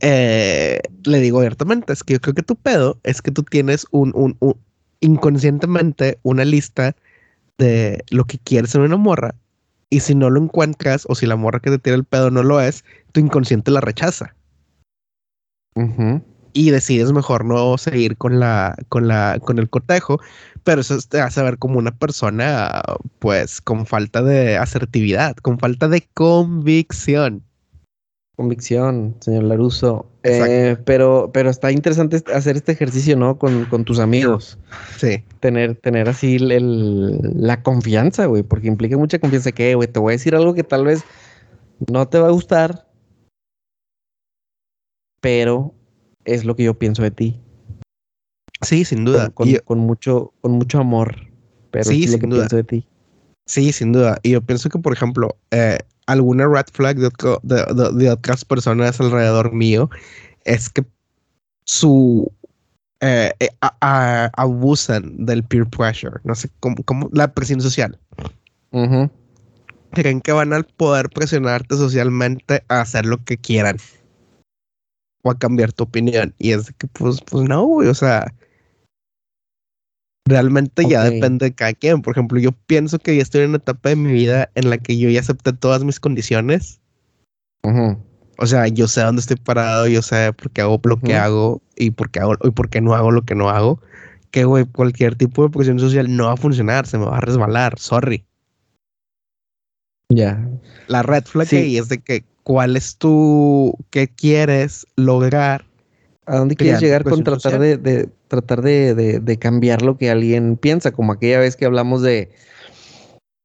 B: eh, le digo abiertamente, es que yo creo que tu pedo es que tú tienes un, un, un inconscientemente una lista de lo que quieres en una morra y si no lo encuentras o si la morra que te tira el pedo no lo es, tu inconsciente la rechaza. Y decides mejor no seguir con la, con la, con el cotejo, pero eso te hace ver como una persona, pues, con falta de asertividad, con falta de convicción.
A: Convicción, señor Laruso. Eh, pero, pero está interesante hacer este ejercicio, ¿no? Con, tus amigos.
B: Sí.
A: Tener, tener así la confianza, güey, porque implica mucha confianza que, güey, te voy a decir algo que tal vez no te va a gustar, pero es lo que yo pienso de ti.
B: Sí, sin duda.
A: Con, mucho, con mucho amor, pero sí, es lo que pienso de ti.
B: Sí, sin duda. Y yo pienso que, por ejemplo, eh, alguna red flag de, de, otras personas alrededor mío es que su eh, eh, abusan del peer pressure, no sé cómo, la presión social. creen que van a poder presionarte socialmente a hacer lo que quieran o a cambiar tu opinión. Y es que, pues, pues no, güey, o sea, realmente ya depende de cada quien. Por ejemplo, yo pienso que ya estoy en una etapa de mi vida en la que yo ya acepté todas mis condiciones. O sea, yo sé dónde estoy parado, yo sé por qué hago lo que hago y por qué hago y por qué no hago lo que no hago. Que, güey, cualquier tipo de presión social no va a funcionar, se me va a resbalar, sorry.
A: Ya.
B: La red flag ahí es de que cuál es tu, qué quieres lograr.
A: ¿A dónde quieres llegar con tratar de, tratar de, cambiar lo que alguien piensa? Como aquella vez que hablamos de,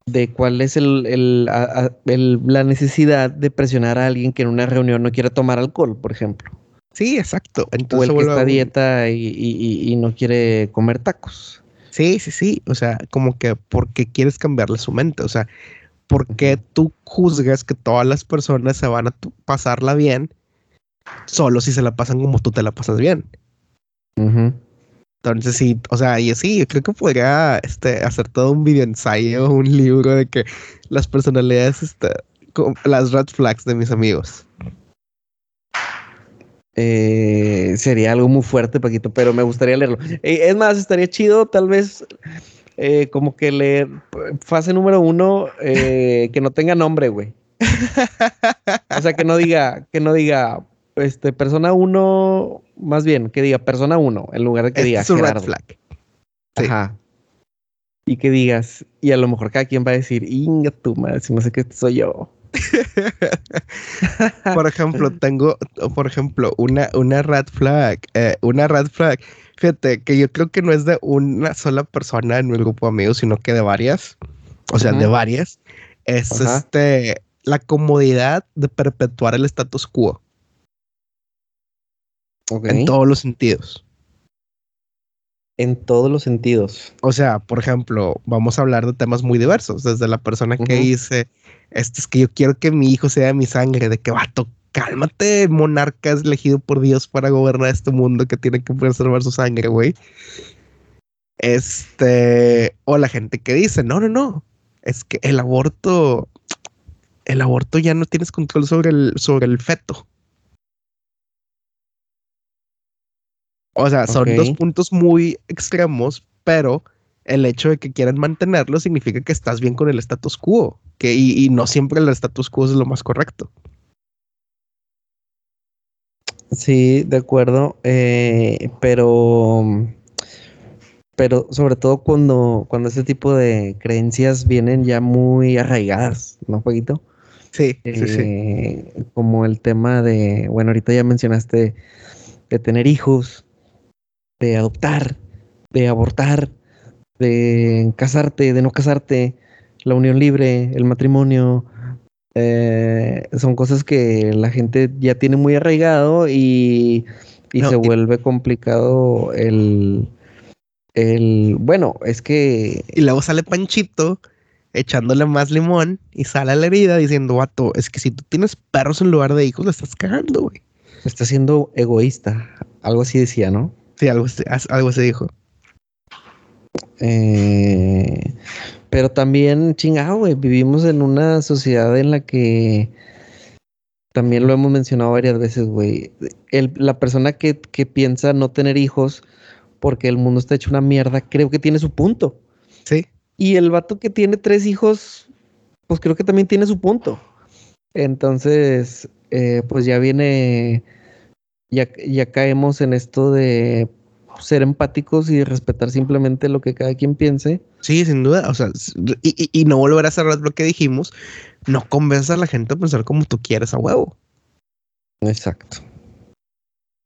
A: de cuál es el, la necesidad de presionar a alguien que en una reunión no quiere tomar alcohol, por ejemplo.
B: Sí, exacto.
A: Entonces, o el que está a dieta y, y, no quiere comer tacos.
B: Sí, sí, sí. O sea, como que porque quieres cambiarle su mente. O sea, ¿por qué tú juzgas que todas las personas se van a pasarla bien solo si se la pasan como tú te la pasas bien? Entonces sí, o sea, y sí, yo creo que podría este, hacer todo un video ensayo, un libro de que las personalidades, este, las red flags de mis amigos.
A: Eh, sería algo muy fuerte, Paquito, pero me gustaría leerlo. Eh, es más, estaría chido tal vez eh, como que leer fase número uno eh, que no tenga nombre, güey. o sea, que no diga, que no diga, este, persona uno, más bien, que diga persona uno, en lugar de que diga Gerardo. flag. Ajá. Y que digas, y a lo mejor cada quien va a decir, inga tu madre, si no sé qué soy yo.
B: por ejemplo, tengo, por ejemplo, una, una red flag, eh, una red flag Fíjate que yo creo que no es de una sola persona en mi grupo de amigos, sino que de varias. O sea, de varias. Es este la comodidad de perpetuar el status quo. En todos los sentidos.
A: En todos los sentidos.
B: O sea, por ejemplo, vamos a hablar de temas muy diversos. Desde la persona que dice, este es que yo quiero que mi hijo sea mi sangre, de que vato, cálmate, monarca es elegido por Dios para gobernar este mundo que tiene que preservar su sangre, güey. Este, o la gente que dice, no, no, no, es que el aborto, el aborto ya no tienes control sobre el, sobre el feto. O sea, son dos puntos muy extremos, pero el hecho de que quieran mantenerlo significa que estás bien con el status quo, que, y, y no siempre el status quo es lo más correcto.
A: Sí, de acuerdo. Eh, pero, pero sobre todo cuando, cuando este tipo de creencias vienen ya muy arraigadas, ¿no, Jueguito?
B: Sí, sí, sí.
A: Eh, como el tema de, bueno, ahorita ya mencionaste de tener hijos, de adoptar, de abortar, de casarte, de no casarte, la unión libre, el matrimonio, eh, son cosas que la gente ya tiene muy arraigado y, se vuelve complicado el, el... Bueno, es que...
B: Y luego sale Panchito echándole más limón y sale a la herida diciendo, vato, es que si tú tienes perros en lugar de hijos, le estás cagando, güey.
A: Está siendo egoísta. Algo así decía, ¿no?
B: Sí, algo, algo se dijo.
A: Eh, pero también, chingado, güey, vivimos en una sociedad en la que también lo hemos mencionado varias veces, güey. La persona que, piensa no tener hijos porque el mundo está hecho una mierda, creo que tiene su punto.
B: Sí.
A: Y el vato que tiene tres hijos, pues creo que también tiene su punto. Entonces, eh, pues ya viene, ya, ya caemos en esto de ser empáticos y respetar simplemente lo que cada quien piense.
B: Sí, sin duda. O sea, y, no volver a cerrar lo que dijimos. No convenza a la gente a pensar como tú quieres a huevo.
A: Exacto.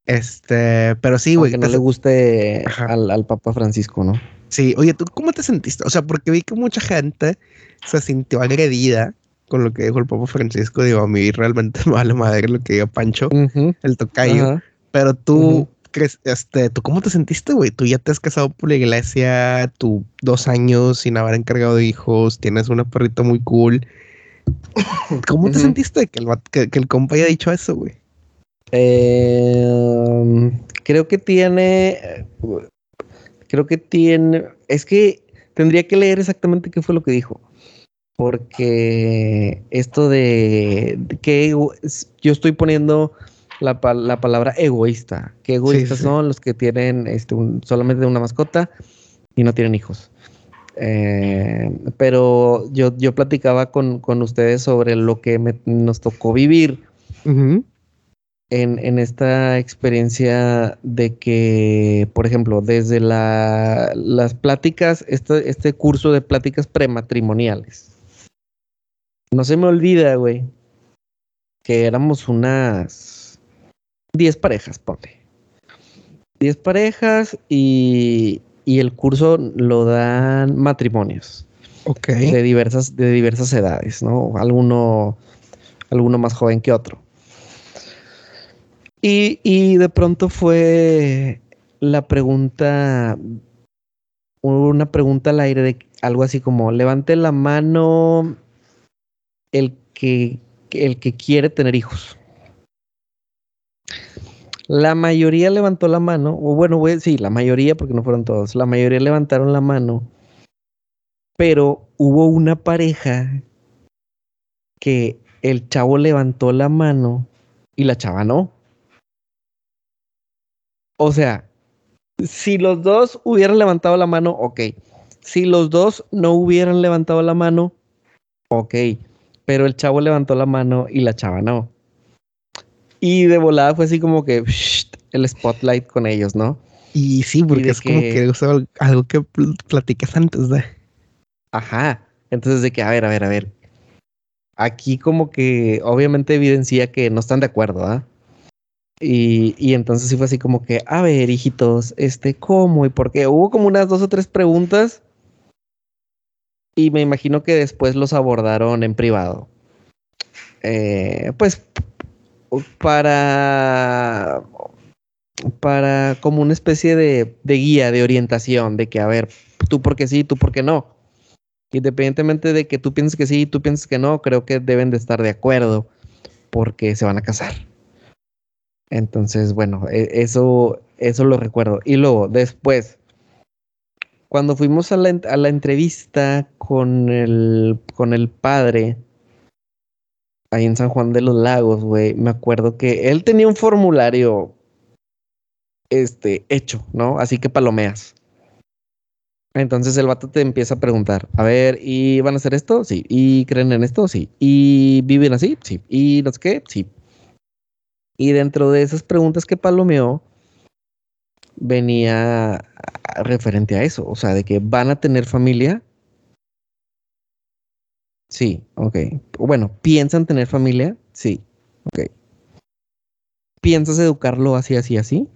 B: Este, pero sí, güey.
A: Que no le guste al, al, Papa Francisco, ¿no?
B: Sí, oye, ¿tú cómo te sentiste? O sea, porque vi que mucha gente se sintió agredida con lo que dijo el Papa Francisco. Digo, a mí realmente me vale madre lo que diga Pancho, el tocayo. Pero tú, este, ¿tú cómo te sentiste, güey? Tú ya te has casado por la iglesia, tú dos años sin haber encargado de hijos, tienes una perrita muy cool. ¿Cómo te sentiste que el, que, el compa haya dicho eso, güey?
A: Em, creo que tiene. Creo que tiene. Es que tendría que leer exactamente qué fue lo que dijo. Porque esto de que yo estoy poniendo la, palabra egoísta. ¿Qué egoístas son los que tienen este, solamente una mascota y no tienen hijos? Eh, pero yo, yo platicaba con, ustedes sobre lo que nos tocó vivir en, esta experiencia de que, por ejemplo, desde las pláticas, este, este curso de pláticas prematrimoniales. No se me olvida, güey, que éramos unas 10 parejas, ponle. 10 parejas y, y el curso lo dan matrimonios.
B: Ok.
A: De diversas, de diversas edades, ¿no? Alguno, alguno más joven que otro. Y, de pronto fue la pregunta, una pregunta al aire de algo así como, levante la mano el que, el que quiere tener hijos. La mayoría levantó la mano, o bueno, sí, la mayoría, porque no fueron todos, la mayoría levantaron la mano, pero hubo una pareja que el chavo levantó la mano y la chava no. O sea, si los dos hubieran levantado la mano, ok. Si los dos no hubieran levantado la mano, ok. Pero el chavo levantó la mano y la chava no. Y de volada fue así como que el spotlight con ellos, ¿no?
B: Y sí, porque es como que algo que platicas antes de.
A: Ajá. Entonces, de que, a ver, a ver, a ver. Aquí como que obviamente evidencia que no están de acuerdo, ¿ah? Y, entonces sí fue así como que, a ver, hijitos, este, ¿cómo y por qué? Hubo como unas dos o tres preguntas y me imagino que después los abordaron en privado. Eh, pues para, para como una especie de, de guía, de orientación, de que, a ver, tú por qué sí, tú por qué no. Independientemente de que tú pienses que sí tú pienses que no, creo que deben de estar de acuerdo porque se van a casar. Entonces, bueno, e, eso, eso lo recuerdo. Y luego, después, cuando fuimos a la, a la entrevista con el, con el padre, ahí en San Juan de los Lagos, güey, me acuerdo que él tenía un formulario este, hecho, ¿no? Así que palomeas. Entonces el vato te empieza a preguntar, a ver, ¿y van a hacer esto? Sí. ¿Y creen en esto? Sí. ¿Y viven así? Sí. ¿Y no sé qué? Sí. Y dentro de esas preguntas que palomeó, venía referente a eso, o sea, de que van a tener familia. Sí, ok. Bueno, ¿piensan tener familia? Sí, ok. ¿Piensas educarlo así, así, así?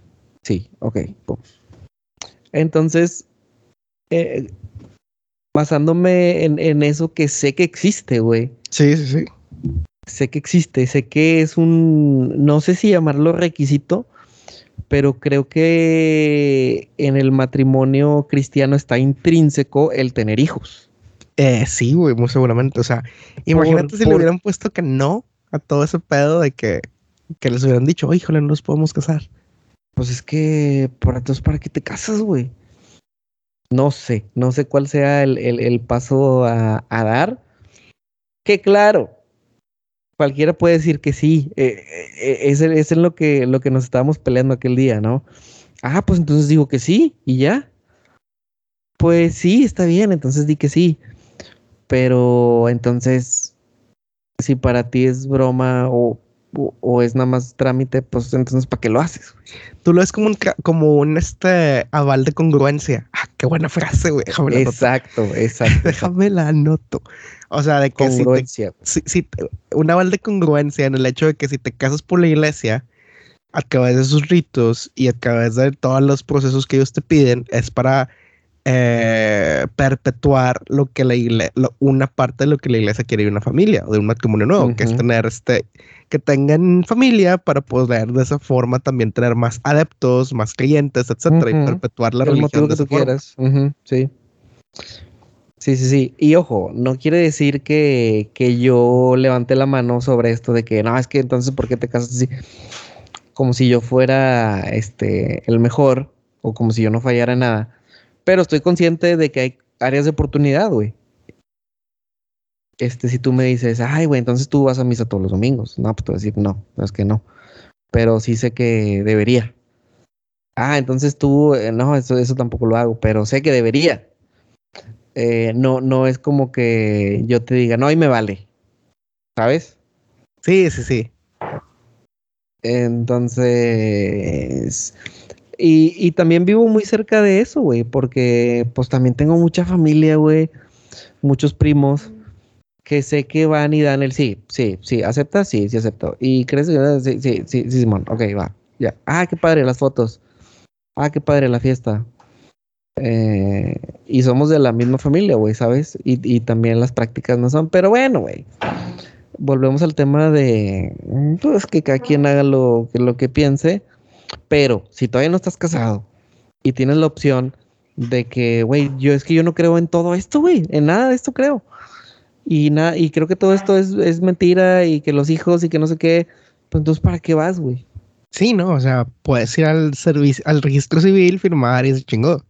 A: Sí, ok. Entonces, eh, basándome en, en, eso que sé que existe, güey.
B: Sí, sí, sí
A: sé que existe, sé que es un, no sé si llamarlo requisito, pero creo que en el matrimonio cristiano está intrínseco el tener hijos.
B: Eh, sí, güey, muy seguramente. O sea, imagínate si le hubieran puesto que no a todo ese pedo de que, que les hubieran dicho, híjole, no nos podemos casar.
A: Pues es que, por entonces, ¿para qué te casas, güey? No sé, no sé cuál sea el, paso a, a dar. Que claro, cualquiera puede decir que sí. Eh, eh, es, es en lo que, lo que nos estábamos peleando aquel día, ¿no? Ah, pues entonces digo que sí y ya. Pues sí, está bien, entonces di que sí. Pero entonces, si para ti es broma o, o, es nada más trámite, pues entonces ¿para qué lo haces?
B: Tú lo ves como un, como un este aval de congruencia. Ah, qué buena frase, güey.
A: Exacto, exacto.
B: Déjame la anoto. O sea, de que
A: congruencia.
B: si, si, un aval de congruencia en el hecho de que si te casas por la iglesia, a través de sus ritos y a través de todos los procesos que ellos te piden, es para eh, perpetuar lo que la iglesia, una parte de lo que la iglesia quiere de una familia o de un matrimonio nuevo, que es tener este, que tengan familia para poder de esa forma también tener más adeptos, más creyentes, etcétera, y perpetuar la religión
A: que tú quieras. sí. Sí, sí, sí. Y ojo, no quiere decir que, que yo levante la mano sobre esto de que no, es que entonces, ¿por qué te casas así? Como si yo fuera este el mejor o como si yo no fallara en nada. Pero estoy consciente de que hay áreas de oportunidad, güey. este, si tú me dices, ay, güey, entonces tú vas a misa todos los domingos. No, pues te voy a decir, no, es que no. Pero sí sé que debería. Ah, entonces tú, eh, no, eso, eso tampoco lo hago, pero sé que debería. Eh, no, no es como que yo te diga, no, y me vale. ¿Sabes?
B: Sí, sí, sí.
A: Entonces, y, también vivo muy cerca de eso, güey, porque pues también tengo mucha familia, güey, muchos primos que sé que van y dan el sí, sí, sí, aceptas, sí, sí acepto. Y crees que sí, sí, sí, Simón, ok, va, ya. Ah, qué padre las fotos. Ah, qué padre la fiesta. Eh, y somos de la misma familia, güey, ¿sabes? Y, y, también las prácticas no son, pero bueno, güey. Volvemos al tema de, pues que cada quien haga lo que piense, pero si todavía no estás casado y tienes la opción de que, güey, yo es que yo no creo en todo esto, güey, en nada de esto creo y nada, y creo que todo esto es, es, mentira y que los hijos y que no sé qué, pues entonces ¿para qué vas, güey?
B: Sí, no, o sea, puedes ir al servicio, al registro civil, firmar y se chingó.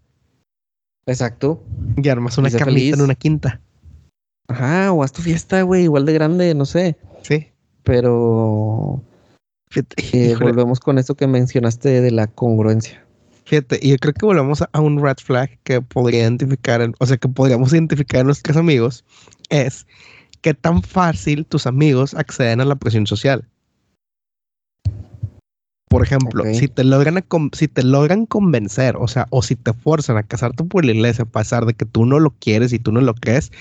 A: Exacto.
B: Y armas una carnita en una quinta.
A: Ajá, o haz tu fiesta, güey, igual de grande, no sé.
B: Sí.
A: Pero eh, volvemos con esto que mencionaste de la congruencia.
B: Fíjate, y yo creo que volvemos a, un red flag que podría identificar, o sea, que podríamos identificar a nuestros amigos, es qué tan fácil tus amigos acceden a la presión social. Por ejemplo, okay. si, te logran si te logran convencer, o sea, o si te fuerzan a casarte por la iglesia, a pesar de que tú no lo quieres y tú no lo crees,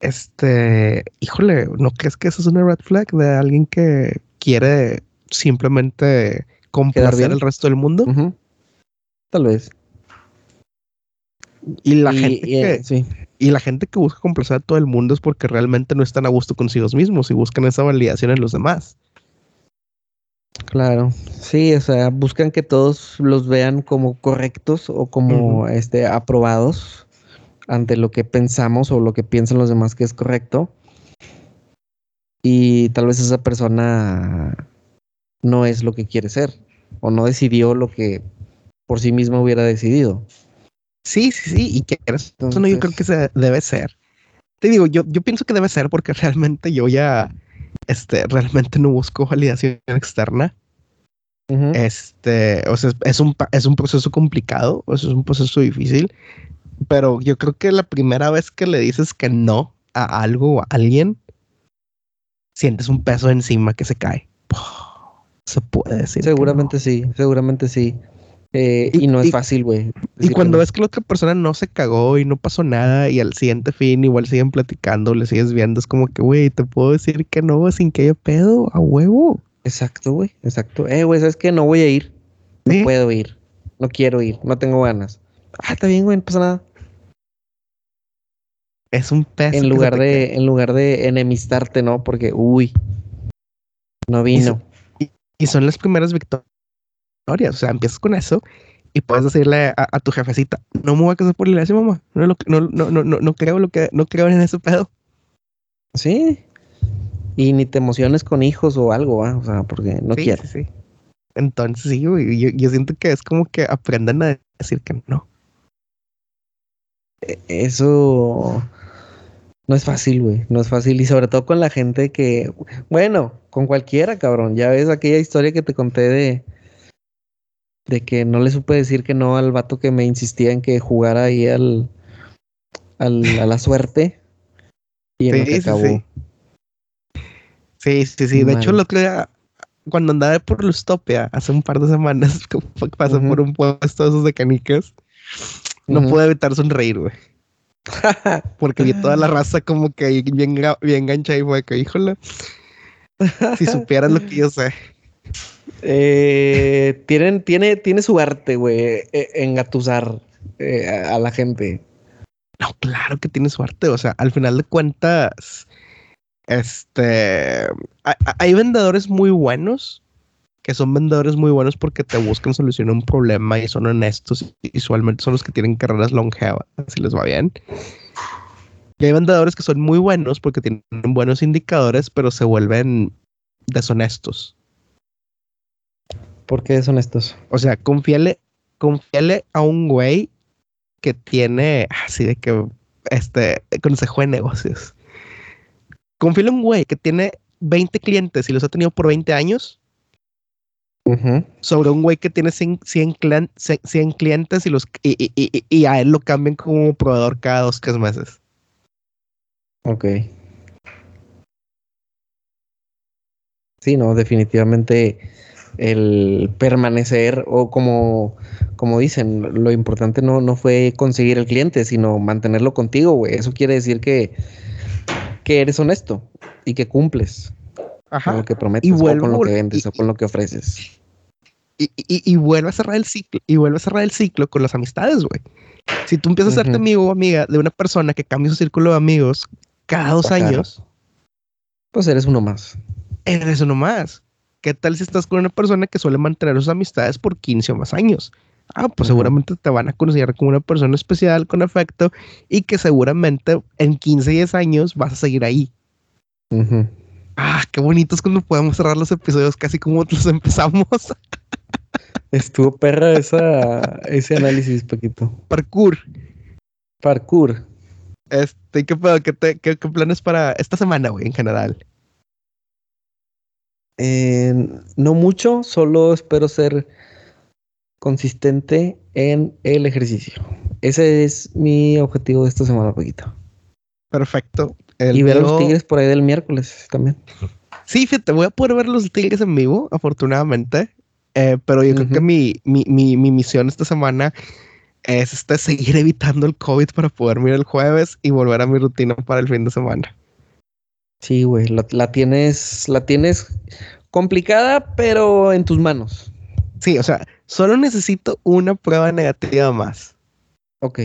B: este, híjole, ¿no crees que eso es una red flag de alguien que quiere simplemente complacer al resto del mundo?
A: Uh -huh. Tal vez.
B: Y la y, gente y, que, sí. y la gente que busca complacer a todo el mundo es porque realmente no están a gusto consigo mismos y buscan esa validación en los demás.
A: Claro, sí, o sea, buscan que todos los vean como correctos o como uh -huh. este aprobados ante lo que pensamos o lo que piensan los demás que es correcto. Y tal vez esa persona no es lo que quiere ser o no decidió lo que por sí misma hubiera decidido.
B: Sí, sí, sí, y que eso no, yo creo que se debe ser. Te digo, yo, yo pienso que debe ser porque realmente yo ya, este, realmente no busco validación externa. Uh -huh. Este, o sea, es un, es un proceso complicado, o sea, es un proceso difícil, pero yo creo que la primera vez que le dices que no a algo o a alguien, sientes un peso encima que se cae. Se puede decir.
A: Seguramente no. sí, seguramente sí. Eh, y, y, no es fácil, güey.
B: Y cuando ves que la otra persona no se cagó y no pasó nada y al siguiente fin igual siguen platicando, le sigues viendo, es como que, güey, te puedo decir que no sin que haya pedo, a huevo.
A: Exacto, güey, exacto. Eh, güey, ¿sabes qué? No voy a ir. No ¿Eh? puedo ir. No quiero ir. No tengo ganas. Ah, está bien, güey, no pasa nada.
B: Es un peso.
A: En lugar de, cae. en lugar de enemistarte, ¿no? Porque, uy, no vino.
B: Y, y son las primeras victorias o sea, empiezas con eso y puedes decirle a, a, tu jefecita, no me voy a casar por iglesia, mamá. No, no, no, no, no, no creo lo que, no creo en ese pedo.
A: Sí. Y ni te emociones con hijos o algo, ¿va? O sea, porque no
B: sí,
A: quieres.
B: Sí, sí. Entonces, sí, yo, yo siento que es como que aprendan a decir que no.
A: E, eso no es fácil, güey. No es fácil. Y sobre todo con la gente que, bueno, con cualquiera, cabrón. Ya ves aquella historia que te conté de, de que no le supe decir que no al vato que me insistía en que jugara ahí al, al a la suerte y en sí, acabó.
B: Sí, sí, sí, sí. De hecho, el otro día, cuando andaba por Lustopia hace un par de semanas, pasé uh -huh. por un puesto de esos de canicas, no uh -huh. pude evitar sonreír, güey. Porque vi toda la raza como que bien, bien gancha y fue que, híjole, si supieran lo que yo sé.
A: Eh, tienen, tiene, tiene su arte, güey, e, engatusar eh, a la gente.
B: No, claro que tiene su arte. O sea, al final de cuentas, este, hay, hay vendedores muy buenos que son vendedores muy buenos porque te buscan solucionar un problema y son honestos y usualmente son los que tienen carreras longevas, si les va bien. Y hay vendedores que son muy buenos porque tienen buenos indicadores, pero se vuelven deshonestos.
A: ¿Por qué son estos?
B: O sea, confíale, confíale a un güey que tiene así de que este consejo de negocios. confío en un güey que tiene 20 clientes y los ha tenido por 20 años Sobre un güey que tiene 100, 100 clien- 100 clientes y, los, y, y- y- y a él lo cambian como proveedor cada dos, tres meses.
A: Ok. Sí, no, definitivamente el permanecer o como, como dicen, lo importante no, no fue conseguir el cliente, sino mantenerlo contigo, güey. Eso quiere decir que, que eres honesto y que cumples con lo que prometes
B: Y
A: o
B: vuelvo
A: con lo que vendes
B: y-
A: o con lo que ofreces.
B: Y, y, y vuelve a cerrar el ciclo, y vuelve a cerrar el ciclo con las amistades, güey. Si tú empiezas a
A: Ujú.
B: amigo o amiga de una persona que cambia su círculo de amigos cada dos
A: Ajá.
B: años,
A: Pues eres uno más.
B: eres uno más. ¿Qué tal si estás con una persona que suele mantener sus amistades por 15 o más años? Ah, pues seguramente te van a considerar como una persona especial, con afecto, y que seguramente en 15, 10 años vas a seguir ahí.
A: Ujú.
B: Ah, qué bonito es cuando podemos cerrar los episodios casi como los empezamos.
A: Estuvo perra esa, ese análisis, Paquito.
B: Parkour.
A: Parkour.
B: Este, ¿qué, pedo? ¿Qué, te- qué- qué planes para esta semana, güey, en general?
A: Eh, no mucho, solo espero ser consistente en el ejercicio. Ese es mi objetivo de esta semana, Paquito.
B: Perfecto. El
A: y ver a los Tigres por ahí del miércoles también.
B: Sí, fíjate, voy a poder ver los Tigres en vivo, afortunadamente. Eh, pero yo creo que mi, mi, mi, mi misión esta semana es este, seguir evitando el COVID para poder ir el jueves y volver a mi rutina para el fin de semana.
A: Sí, güey, la, la tienes, la tienes complicada, pero en tus manos.
B: Sí, o sea, solo necesito una prueba negativa más.
A: Ok.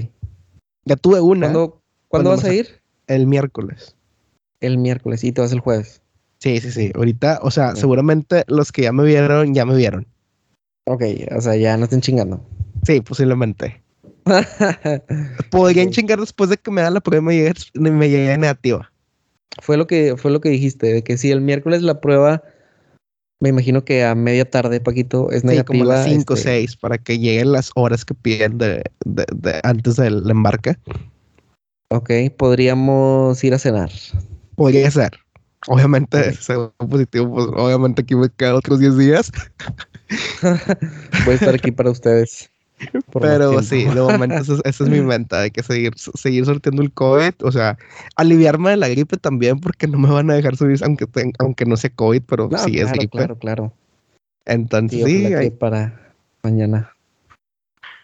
B: Ya tuve una
A: ¿Cuándo,
B: Cuando
A: ¿cuándo vas a ir?
B: El miércoles.
A: El miércoles y te vas el jueves.
B: Sí, sí, sí. Ahorita, o sea, seguramente los que ya me vieron, ya me vieron.
A: Ok, o sea, ya no estén chingando.
B: Sí, posiblemente. Podrían chingar después de que me dan la prueba y me llegue, me llegue negativa.
A: Fue lo que, fue lo que dijiste, de que si el miércoles la prueba, me imagino que a media tarde, Paquito, es
B: Sí,
A: negativa.
B: como las 5 o
A: este,
B: 6 para que lleguen las horas que piden de, de- de- antes del embarque.
A: Ok, podríamos ir a cenar.
B: Podría ser. Obviamente,
A: Ok.
B: si sea positivo, pues obviamente aquí me quedan otros 10 días.
A: Voy a estar aquí para ustedes.
B: Pero sí, de momento esa es, mi meta, hay que seguir, seguir sorteando el COVID, o sea, aliviarme de la gripe también, porque no me van a dejar subir, aunque, ten- aunque no sea COVID, pero
A: No,
B: sí es gripe.
A: claro, claro.
B: Entonces,
A: Sí,
B: sí, hay-
A: para mañana.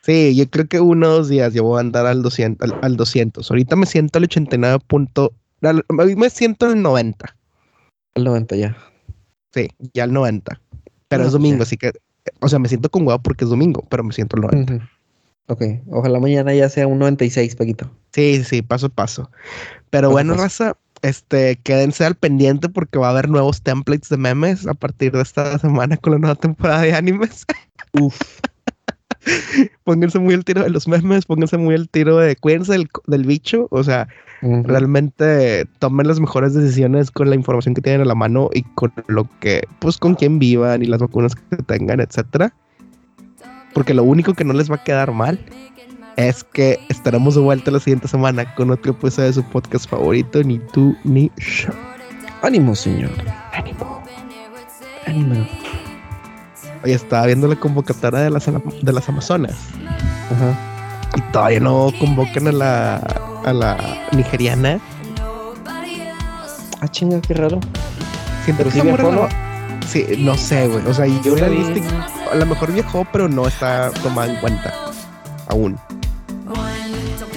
B: Sí, yo creo que uno o dos días yo voy a andar al 200, al, al 200. Ahorita me siento al 89 punto, al- me siento al 90,
A: El 90 ya.
B: sí, ya al 90. Pero
A: No,
B: es domingo,
A: ya.
B: así que, o sea, me siento con huevo porque es domingo, pero me siento al 90.
A: Ujú. Ok, ojalá mañana ya sea un 96, Paquito.
B: Sí, sí, paso a paso. Pero
A: Paso
B: bueno,
A: paso.
B: raza, este, quédense al pendiente porque va a haber nuevos templates de memes a partir de esta semana con la nueva temporada de animes.
A: Uf.
B: pónganse muy al tiro de los memes, pónganse muy al tiro de cuídense del, del bicho, o sea,
A: Ujú.
B: realmente tomen las mejores decisiones con la información que tienen a la mano y con lo que, pues con quién vivan y las vacunas que tengan, etcétera. Porque lo único que no les va a quedar mal es que estaremos de vuelta la siguiente semana con otro episodio de su podcast favorito, ni tú ni yo.
A: Ánimo, señor.
B: Ánimo.
A: Ánimo.
B: Oye, estaba viendo la convocatoria de las, de las Amazonas
A: Ajá.
B: y todavía no convocan a la, a la nigeriana.
A: Ah, chinga, qué raro.
B: Siento
A: Pero
B: que
A: viajó,
B: no- Sí, no sé, güey. O sea, y yo la
A: vi.
B: viste, a lo mejor viajó, pero no está tomada en cuenta aún.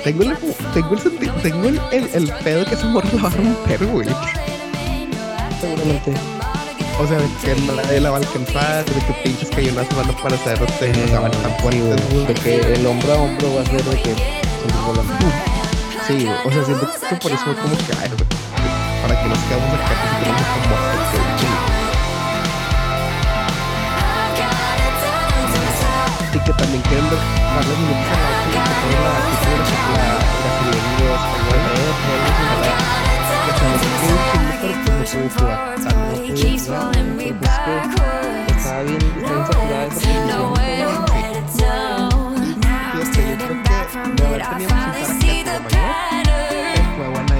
B: Tengo el, tengo el, tengo el, el, el pedo que esa morra la va a romper, güey.
A: Seguramente.
B: O sea, de que nadie la va a alcanzar, de que pinches cañonazos van a para hacer este, o sea, van fuertes,
A: güey,
B: güey.
A: de que el hombro a hombro va a ser de que volando.
B: Sí. O sea, siento que por eso fue como que, ay, para que nos quedamos acá, que tenemos como. Y que también quieren darle minutos a la otra, que la la eh, pues no no la mayor, el juego a nadie se lo va a notar.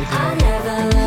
C: I never